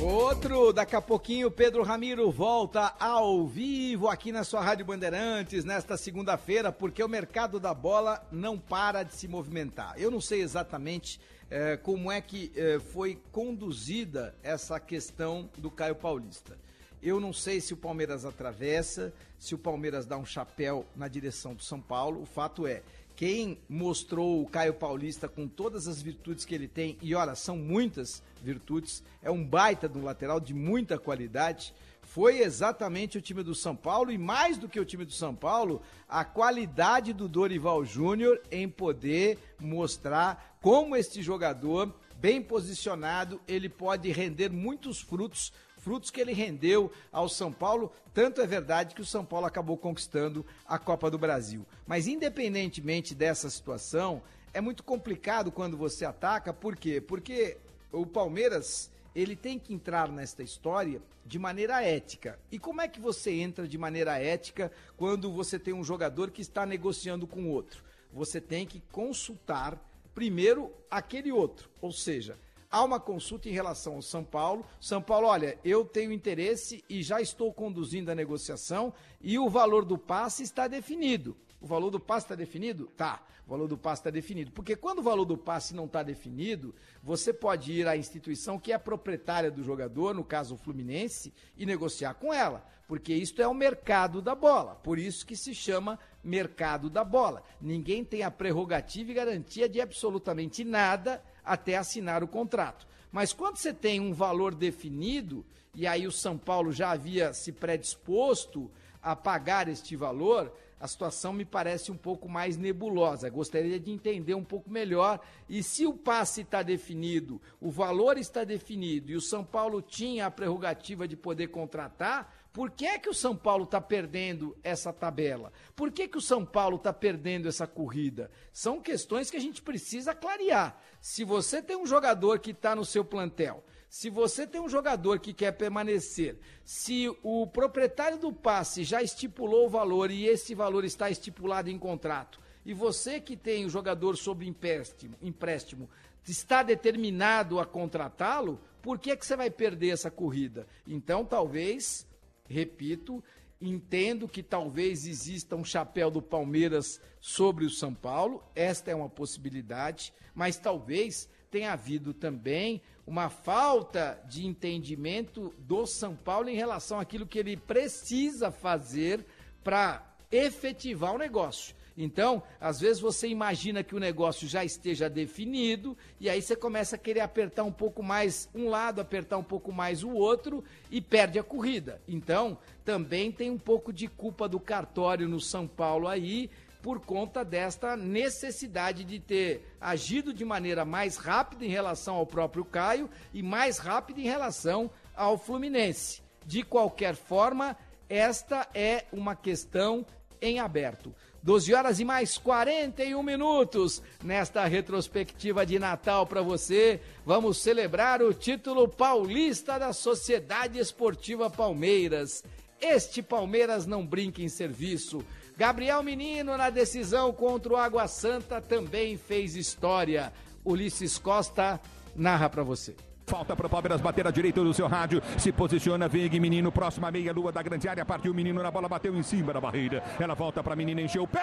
Outro, daqui a pouquinho, Pedro Ramiro volta ao vivo aqui na sua Rádio Bandeirantes nesta segunda-feira, porque o mercado da bola não para de se movimentar. Eu não sei exatamente eh, como é que eh, foi conduzida essa questão do Caio Paulista. Eu não sei se o Palmeiras atravessa, se o Palmeiras dá um chapéu na direção do São Paulo. O fato é quem mostrou o Caio Paulista com todas as virtudes que ele tem, e olha, são muitas virtudes, é um baita de um lateral de muita qualidade, foi exatamente o time do São Paulo e mais do que o time do São Paulo, a qualidade do Dorival Júnior em poder mostrar como este jogador bem posicionado, ele pode render muitos frutos frutos que ele rendeu ao São Paulo. Tanto é verdade que o São Paulo acabou conquistando a Copa do Brasil. Mas independentemente dessa situação, é muito complicado quando você ataca, por quê? Porque o Palmeiras, ele tem que entrar nesta história de maneira ética. E como é que você entra de maneira ética quando você tem um jogador que está negociando com outro? Você tem que consultar primeiro aquele outro, ou seja, há uma consulta em relação ao São Paulo. São Paulo, olha, eu tenho interesse e já estou conduzindo a negociação e o valor do passe está definido. O valor do passe está definido? Tá. O valor do passe está definido. Porque quando o valor do passe não está definido, você pode ir à instituição que é proprietária do jogador, no caso o Fluminense, e negociar com ela. Porque isto é o mercado da bola. Por isso que se chama mercado da bola. Ninguém tem a prerrogativa e garantia de absolutamente nada até assinar o contrato. Mas quando você tem um valor definido, e aí o São Paulo já havia se predisposto a pagar este valor, a situação me parece um pouco mais nebulosa. Gostaria de entender um pouco melhor. E se o passe está definido, o valor está definido e o São Paulo tinha a prerrogativa de poder contratar, por que é que o São Paulo está perdendo essa tabela? Por que, que o São Paulo está perdendo essa corrida? São questões que a gente precisa clarear. Se você tem um jogador que está no seu plantel, se você tem um jogador que quer permanecer, se o proprietário do passe já estipulou o valor e esse valor está estipulado em contrato, e você que tem o jogador sob empréstimo, empréstimo está determinado a contratá-lo, por que, que você vai perder essa corrida? Então, talvez repito, entendo que talvez exista um chapéu do Palmeiras sobre o São Paulo, esta é uma possibilidade, mas talvez tenha havido também uma falta de entendimento do São Paulo em relação àquilo que ele precisa fazer para efetivar o negócio. Então, às vezes você imagina que o negócio já esteja definido e aí você começa a querer apertar um pouco mais um lado, apertar um pouco mais o outro e perde a corrida. Então, também tem um pouco de culpa do cartório no São Paulo aí por conta desta necessidade de ter agido de maneira mais rápida em relação ao próprio Caio e mais rápida em relação ao Fluminense. De qualquer forma, esta é uma questão em aberto. 12 horas e mais 41 minutos nesta retrospectiva de Natal para você. Vamos celebrar o título paulista da Sociedade Esportiva Palmeiras. Este Palmeiras não brinca em serviço. Gabriel Menino, na decisão contra o Água Santa, também fez história. Ulisses Costa narra para você. Falta para o Palmeiras bater a direita do seu rádio. Se posiciona Vig, menino, próxima meia lua da grande área. Partiu o menino na bola, bateu em cima da barreira. Ela volta para menina, encheu o pé.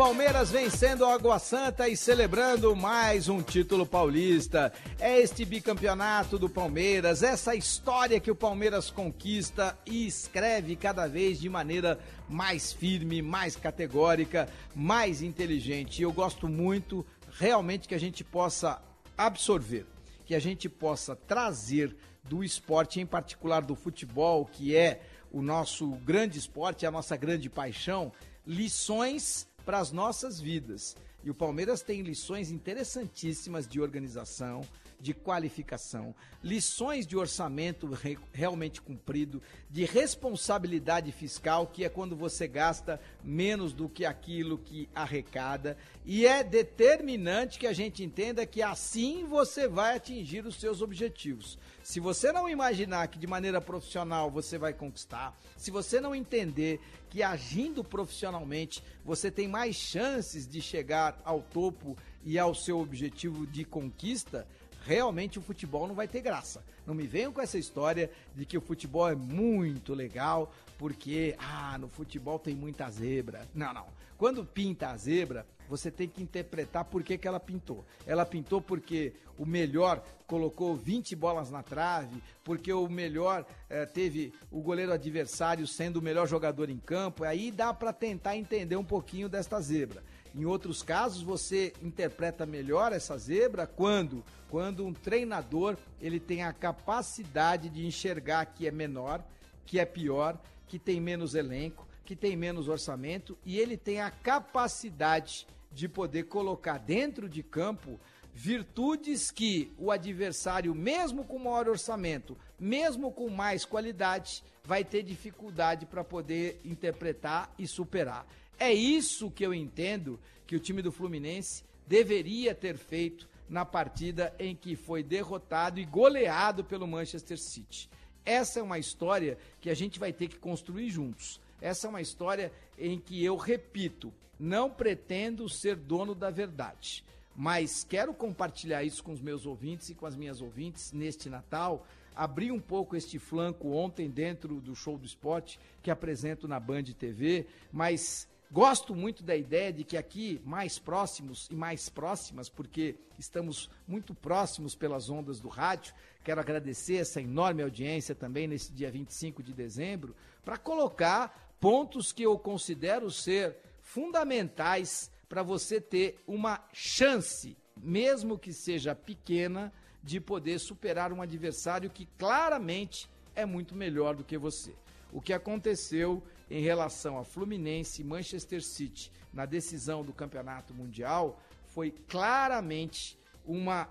Palmeiras vencendo a Água Santa e celebrando mais um título paulista. É este bicampeonato do Palmeiras, essa história que o Palmeiras conquista e escreve cada vez de maneira mais firme, mais categórica, mais inteligente. Eu gosto muito realmente que a gente possa absorver, que a gente possa trazer do esporte, em particular do futebol, que é o nosso grande esporte, a nossa grande paixão, lições para as nossas vidas. E o Palmeiras tem lições interessantíssimas de organização, de qualificação, lições de orçamento re realmente cumprido, de responsabilidade fiscal, que é quando você gasta menos do que aquilo que arrecada, e é determinante que a gente entenda que assim você vai atingir os seus objetivos. Se você não imaginar que de maneira profissional você vai conquistar, se você não entender que agindo profissionalmente você tem mais chances de chegar ao topo e ao seu objetivo de conquista, realmente o futebol não vai ter graça. Não me venham com essa história de que o futebol é muito legal porque, ah, no futebol tem muita zebra. Não, não. Quando pinta a zebra, você tem que interpretar por que, que ela pintou. Ela pintou porque o melhor colocou 20 bolas na trave, porque o melhor eh, teve o goleiro adversário sendo o melhor jogador em campo. Aí dá para tentar entender um pouquinho desta zebra. Em outros casos, você interpreta melhor essa zebra quando, quando um treinador ele tem a capacidade de enxergar que é menor, que é pior, que tem menos elenco, que tem menos orçamento e ele tem a capacidade de poder colocar dentro de campo virtudes que o adversário, mesmo com maior orçamento, mesmo com mais qualidade, vai ter dificuldade para poder interpretar e superar. É isso que eu entendo que o time do Fluminense deveria ter feito na partida em que foi derrotado e goleado pelo Manchester City. Essa é uma história que a gente vai ter que construir juntos. Essa é uma história em que eu repito, não pretendo ser dono da verdade, mas quero compartilhar isso com os meus ouvintes e com as minhas ouvintes neste Natal. Abri um pouco este flanco ontem dentro do show do esporte que apresento na Band TV, mas Gosto muito da ideia de que aqui, mais próximos e mais próximas, porque estamos muito próximos pelas ondas do rádio, quero agradecer essa enorme audiência também nesse dia 25 de dezembro, para colocar pontos que eu considero ser fundamentais para você ter uma chance, mesmo que seja pequena, de poder superar um adversário que claramente é muito melhor do que você. O que aconteceu em relação a Fluminense e Manchester City na decisão do Campeonato Mundial foi claramente uma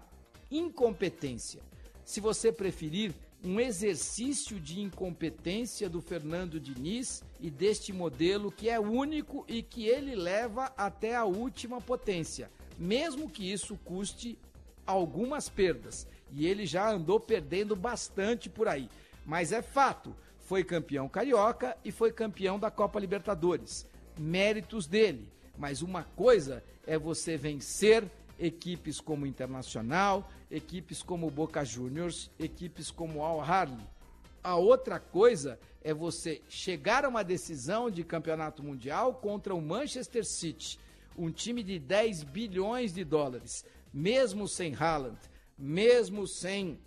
incompetência. Se você preferir, um exercício de incompetência do Fernando Diniz e deste modelo que é único e que ele leva até a última potência, mesmo que isso custe algumas perdas. E ele já andou perdendo bastante por aí. Mas é fato, foi campeão carioca e foi campeão da Copa Libertadores. Méritos dele. Mas uma coisa é você vencer equipes como Internacional, equipes como Boca Juniors, equipes como Al Harley. A outra coisa é você chegar a uma decisão de campeonato mundial contra o Manchester City, um time de 10 bilhões de dólares, mesmo sem Haaland, mesmo sem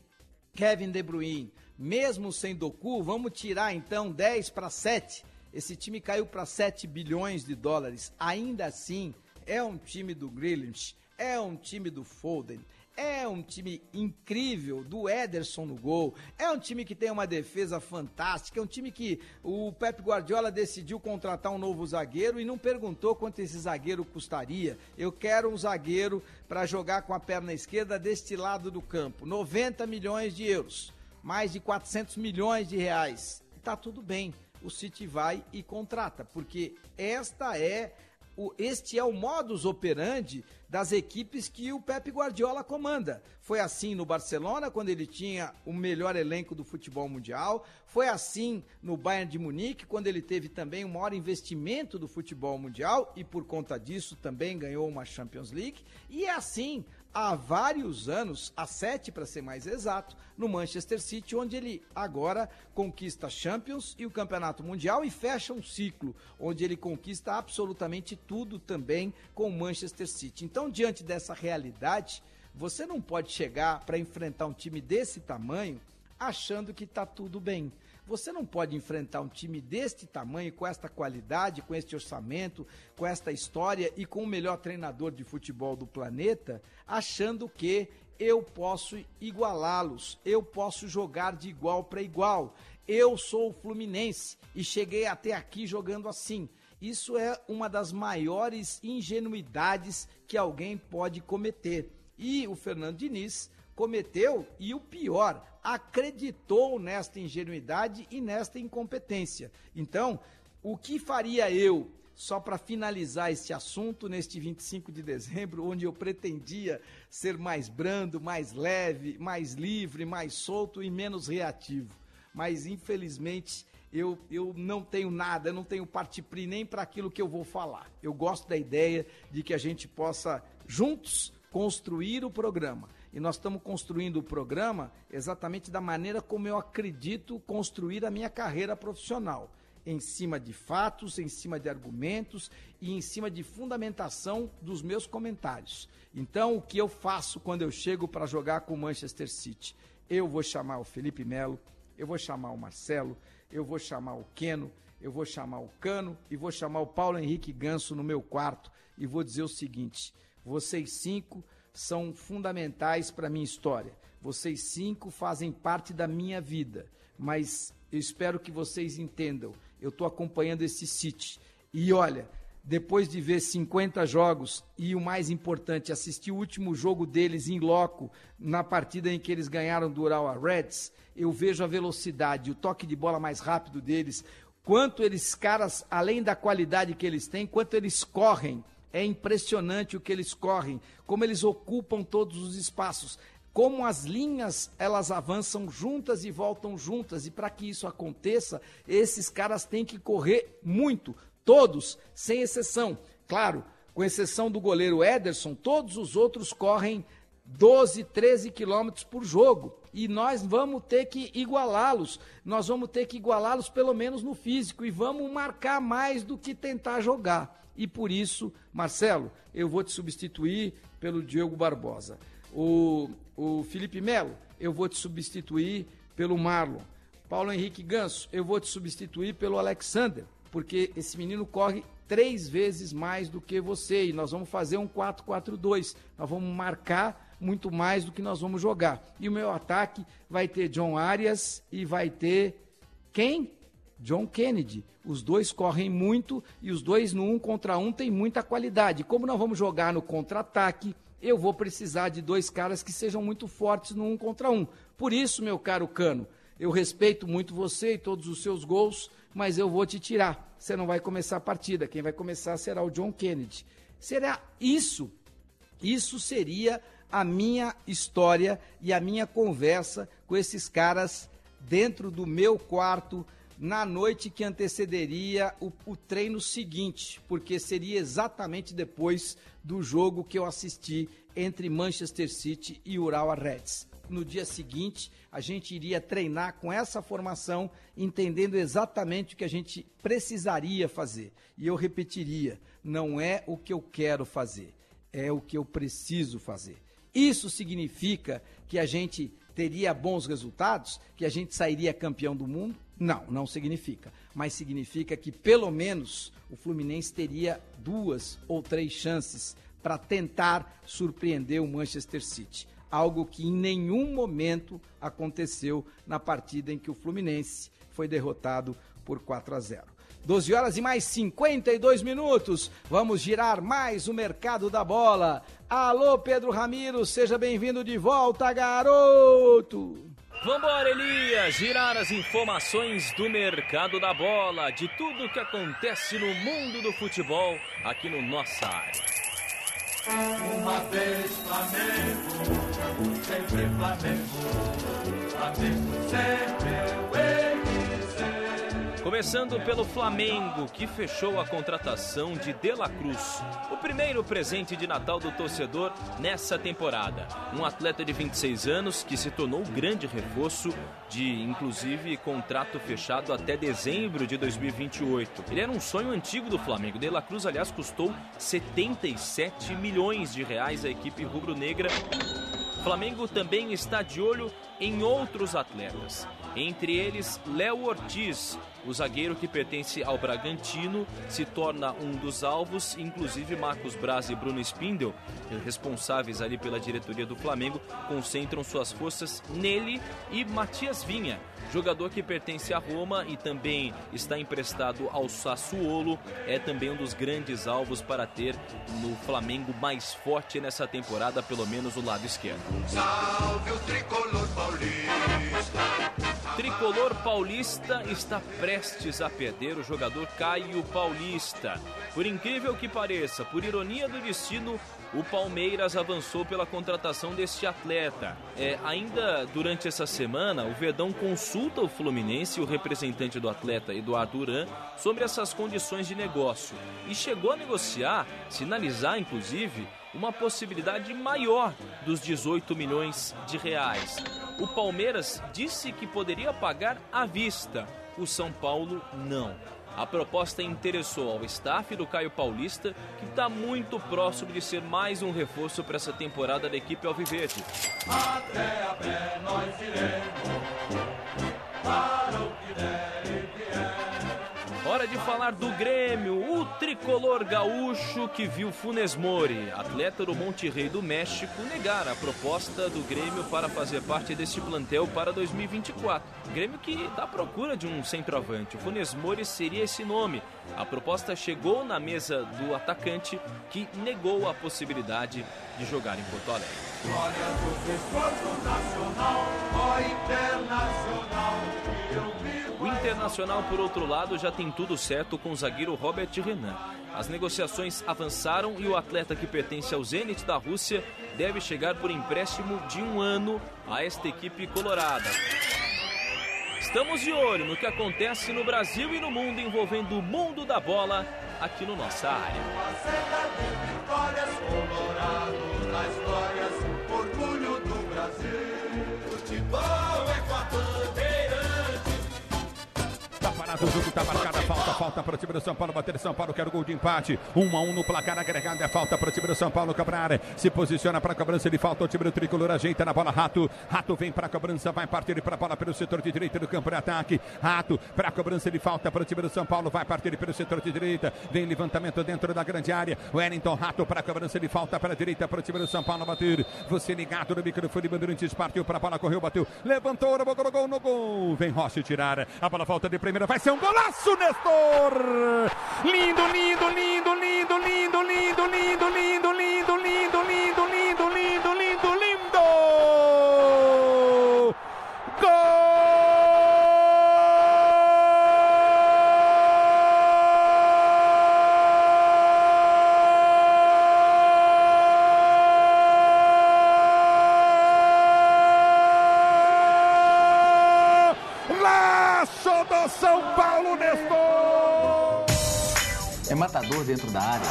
Kevin De Bruyne, mesmo sem Doku, vamos tirar então 10 para 7. Esse time caiu para 7 bilhões de dólares. Ainda assim, é um time do Grealish, é um time do Foden, é um time incrível do Ederson no gol. É um time que tem uma defesa fantástica. É um time que o Pep Guardiola decidiu contratar um novo zagueiro e não perguntou quanto esse zagueiro custaria. Eu quero um zagueiro para jogar com a perna esquerda deste lado do campo. 90 milhões de euros mais de 400 milhões de reais. Tá tudo bem, o City vai e contrata, porque esta é o, este é o modus operandi das equipes que o Pepe Guardiola comanda. Foi assim no Barcelona, quando ele tinha o melhor elenco do futebol mundial. Foi assim no Bayern de Munique, quando ele teve também o maior investimento do futebol mundial e por conta disso também ganhou uma Champions League. E é assim há vários anos, há sete para ser mais exato, no Manchester City, onde ele agora conquista Champions e o Campeonato Mundial e fecha um ciclo, onde ele conquista absolutamente tudo também com o Manchester City. Então, diante dessa realidade, você não pode chegar para enfrentar um time desse tamanho achando que está tudo bem. Você não pode enfrentar um time deste tamanho, com esta qualidade, com este orçamento, com esta história e com o melhor treinador de futebol do planeta, achando que eu posso igualá-los, eu posso jogar de igual para igual. Eu sou o Fluminense e cheguei até aqui jogando assim. Isso é uma das maiores ingenuidades que alguém pode cometer. E o Fernando Diniz cometeu, e o pior, acreditou nesta ingenuidade e nesta incompetência. Então, o que faria eu, só para finalizar esse assunto, neste 25 de dezembro, onde eu pretendia ser mais brando, mais leve, mais livre, mais solto e menos reativo? Mas, infelizmente, eu, eu não tenho nada, eu não tenho partipri nem para aquilo que eu vou falar. Eu gosto da ideia de que a gente possa, juntos, construir o programa. E nós estamos construindo o programa exatamente da maneira como eu acredito construir a minha carreira profissional. Em cima de fatos, em cima de argumentos e em cima de fundamentação dos meus comentários. Então, o que eu faço quando eu chego para jogar com o Manchester City? Eu vou chamar o Felipe Melo, eu vou chamar o Marcelo, eu vou chamar o Queno, eu vou chamar o Cano e vou chamar o Paulo Henrique Ganso no meu quarto e vou dizer o seguinte: vocês cinco são fundamentais para a minha história. Vocês cinco fazem parte da minha vida, mas eu espero que vocês entendam. Eu estou acompanhando esse City. E olha, depois de ver 50 jogos e o mais importante, assistir o último jogo deles em loco, na partida em que eles ganharam do Urawa Reds, eu vejo a velocidade, o toque de bola mais rápido deles, quanto eles caras, além da qualidade que eles têm, quanto eles correm é impressionante o que eles correm, como eles ocupam todos os espaços, como as linhas elas avançam juntas e voltam juntas. E para que isso aconteça, esses caras têm que correr muito, todos, sem exceção. Claro, com exceção do goleiro Ederson, todos os outros correm 12, 13 quilômetros por jogo. E nós vamos ter que igualá-los. Nós vamos ter que igualá-los pelo menos no físico e vamos marcar mais do que tentar jogar e por isso, Marcelo, eu vou te substituir pelo Diego Barbosa. O, o Felipe Melo, eu vou te substituir pelo Marlon. Paulo Henrique Ganso, eu vou te substituir pelo Alexander, porque esse menino corre três vezes mais do que você e nós vamos fazer um 4-4-2. Nós vamos marcar muito mais do que nós vamos jogar. E o meu ataque vai ter John Arias e vai ter quem? John Kennedy. Os dois correm muito e os dois no um contra um têm muita qualidade. Como nós vamos jogar no contra-ataque, eu vou precisar de dois caras que sejam muito fortes no um contra um. Por isso, meu caro Cano, eu respeito muito você e todos os seus gols, mas eu vou te tirar. Você não vai começar a partida. Quem vai começar será o John Kennedy. Será isso? Isso seria a minha história e a minha conversa com esses caras dentro do meu quarto na noite que antecederia o, o, treino seguinte, porque seria exatamente depois do jogo que eu assisti entre Manchester City e Urawa Reds. No dia seguinte, a gente iria treinar com essa formação, entendendo exatamente o que a gente precisaria fazer. E eu repetiria: não é o que eu quero fazer, é o que eu preciso fazer. Isso significa que a gente teria bons resultados, que a gente sairia campeão do mundo? Não, não significa. Mas significa que pelo menos o Fluminense teria duas ou três chances para tentar surpreender o Manchester City. Algo que em nenhum momento aconteceu na partida em que o Fluminense foi derrotado por 4 a 0. 12 horas e mais 52 minutos. Vamos girar mais o mercado da bola. Alô, Pedro Ramiro, seja bem-vindo de volta, garoto. Vambora, Elias, girar as informações do mercado da bola, de tudo que acontece no mundo do futebol aqui no nossa área. Uma vez Flamengo, sempre Flamengo, Flamengo sempre. Começando pelo Flamengo, que fechou a contratação de De La Cruz, o primeiro presente de Natal do torcedor nessa temporada. Um atleta de 26 anos que se tornou grande reforço de, inclusive, contrato fechado até dezembro de 2028. Ele era um sonho antigo do Flamengo. De La Cruz, aliás, custou 77 milhões de reais à equipe rubro-negra. Flamengo também está de olho em outros atletas. Entre eles, Léo Ortiz, o zagueiro que pertence ao Bragantino, se torna um dos alvos, inclusive Marcos Braz e Bruno Spindel, responsáveis ali pela diretoria do Flamengo, concentram suas forças nele e Matias Vinha, jogador que pertence à Roma e também está emprestado ao Sassuolo, é também um dos grandes alvos para ter no Flamengo mais forte nessa temporada, pelo menos o lado esquerdo. Salve o tricolor paulista. Tricolor paulista está prestes a perder o jogador Caio Paulista. Por incrível que pareça, por ironia do destino, o Palmeiras avançou pela contratação deste atleta. É, ainda durante essa semana, o Verdão consulta o Fluminense e o representante do atleta, Eduardo Duran, sobre essas condições de negócio. E chegou a negociar, sinalizar inclusive, uma possibilidade maior dos 18 milhões de reais. O Palmeiras disse que poderia pagar à vista, o São Paulo não. A proposta interessou ao staff do Caio Paulista, que está muito próximo de ser mais um reforço para essa temporada da equipe Alviverde. Até a pé nós iremos para o que der e. Hora de falar do Grêmio, o tricolor gaúcho que viu Funes Mori, atleta do Monte Rei do México, negar a proposta do Grêmio para fazer parte deste plantel para 2024. Grêmio que à procura de um centroavante. Funes Mori seria esse nome. A proposta chegou na mesa do atacante que negou a possibilidade de jogar em Porto Alegre. Glória do nacional, ó internacional, O Internacional, por outro lado, já tem tudo certo com o zagueiro Robert Renan. As negociações avançaram e o atleta que pertence ao Zenit da Rússia deve chegar por empréstimo de um ano a esta equipe colorada. Estamos de olho no que acontece no Brasil e no mundo envolvendo o mundo da bola aqui no nossa área. O jogo, tá marcada a falta, falta para o time do São Paulo, bater São Paulo, quer o gol de empate. 1 a 1 no placar agregado, é falta para o time do São Paulo, Cabral se posiciona para a cobrança, ele falta o time do Tricolor, ajeita na bola, Rato, Rato vem para a cobrança, vai partir para a bola pelo setor de direita do campo de ataque, Rato para a cobrança, ele falta para o time do São Paulo, vai partir pelo setor de direita, vem levantamento dentro da grande área, Wellington Rato para a cobrança, ele falta para a direita para o time do São Paulo bater, você ligado no microfone, Bandeirantes partiu para a bola, correu, bateu, levantou, no gol, no gol, vem Rossi tirar, a bola volta de primeira, vai ser um golaço, Nestor! Lindo, lindo, lindo, lindo, lindo, lindo, lindo, lindo, lindo, lindo, matador dentro da área.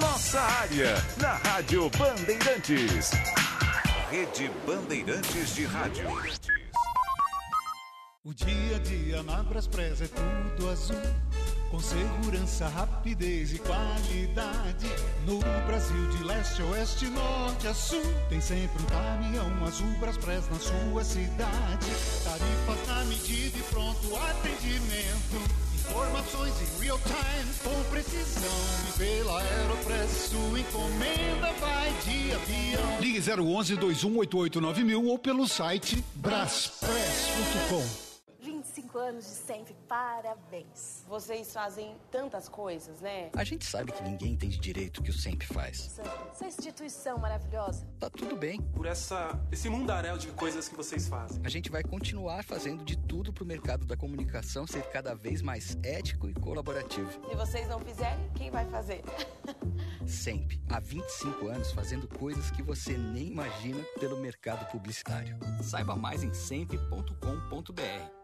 Nossa área, na Rádio Bandeirantes. Rede Bandeirantes de Rádio. O dia a dia na Braspress é tudo azul. Com segurança, rapidez e qualidade. No Brasil, de leste a oeste, norte a sul. Tem sempre um caminhão azul Braspress na sua cidade. Tarifas na medida e pronto atendimento. Informações em real time, com precisão. E pela Aeropress, sua encomenda vai de avião. Ligue 011 2188 ou pelo site braspress.com. 25 anos de sempre, parabéns. Vocês fazem tantas coisas, né? A gente sabe que ninguém entende direito o que o Sempre faz. Essa, essa instituição maravilhosa. Tá tudo bem. Por essa, esse mundaréu de coisas que vocês fazem. A gente vai continuar fazendo de tudo pro mercado da comunicação ser cada vez mais ético e colaborativo. Se vocês não fizerem, quem vai fazer? <laughs> Sempre. Há 25 anos fazendo coisas que você nem imagina pelo mercado publicitário. Saiba mais em sempre.com.br.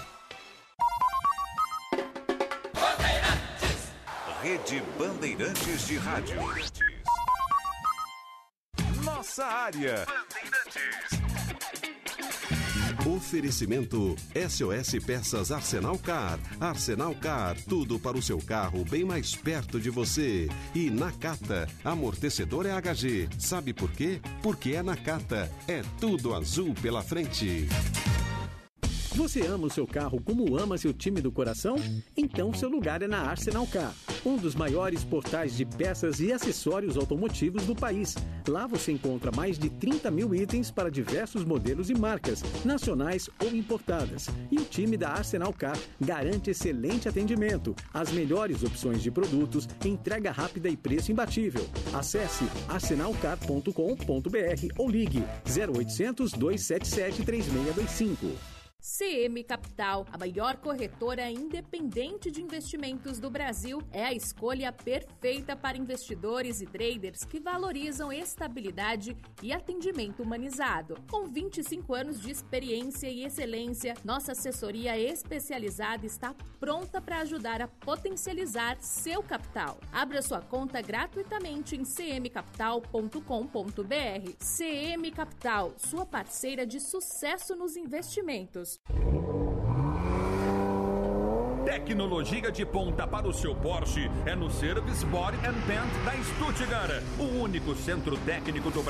Bandeirantes de Rádio. Nossa área. Oferecimento SOS Peças Arsenal Car. Arsenal Car, tudo para o seu carro bem mais perto de você. E Nakata, amortecedor é HG. Sabe por quê? Porque é Nakata. É tudo azul pela frente. Você ama o seu carro como ama seu time do coração? Então seu lugar é na Arsenal Car, um dos maiores portais de peças e acessórios automotivos do país. Lá você encontra mais de 30 mil itens para diversos modelos e marcas, nacionais ou importadas. E o time da Arsenal Car garante excelente atendimento, as melhores opções de produtos, entrega rápida e preço imbatível. Acesse arsenalcar.com.br ou ligue 0800 277 3625. CM Capital, a maior corretora independente de investimentos do Brasil, é a escolha perfeita para investidores e traders que valorizam estabilidade e atendimento humanizado. Com 25 anos de experiência e excelência, nossa assessoria especializada está pronta para ajudar a potencializar seu capital. Abra sua conta gratuitamente em cmcapital.com.br. CM Capital, sua parceira de sucesso nos investimentos. Tecnologia de ponta para o seu Porsche é no Service Body and Paint da Stuttgart, o único centro técnico do Brasil.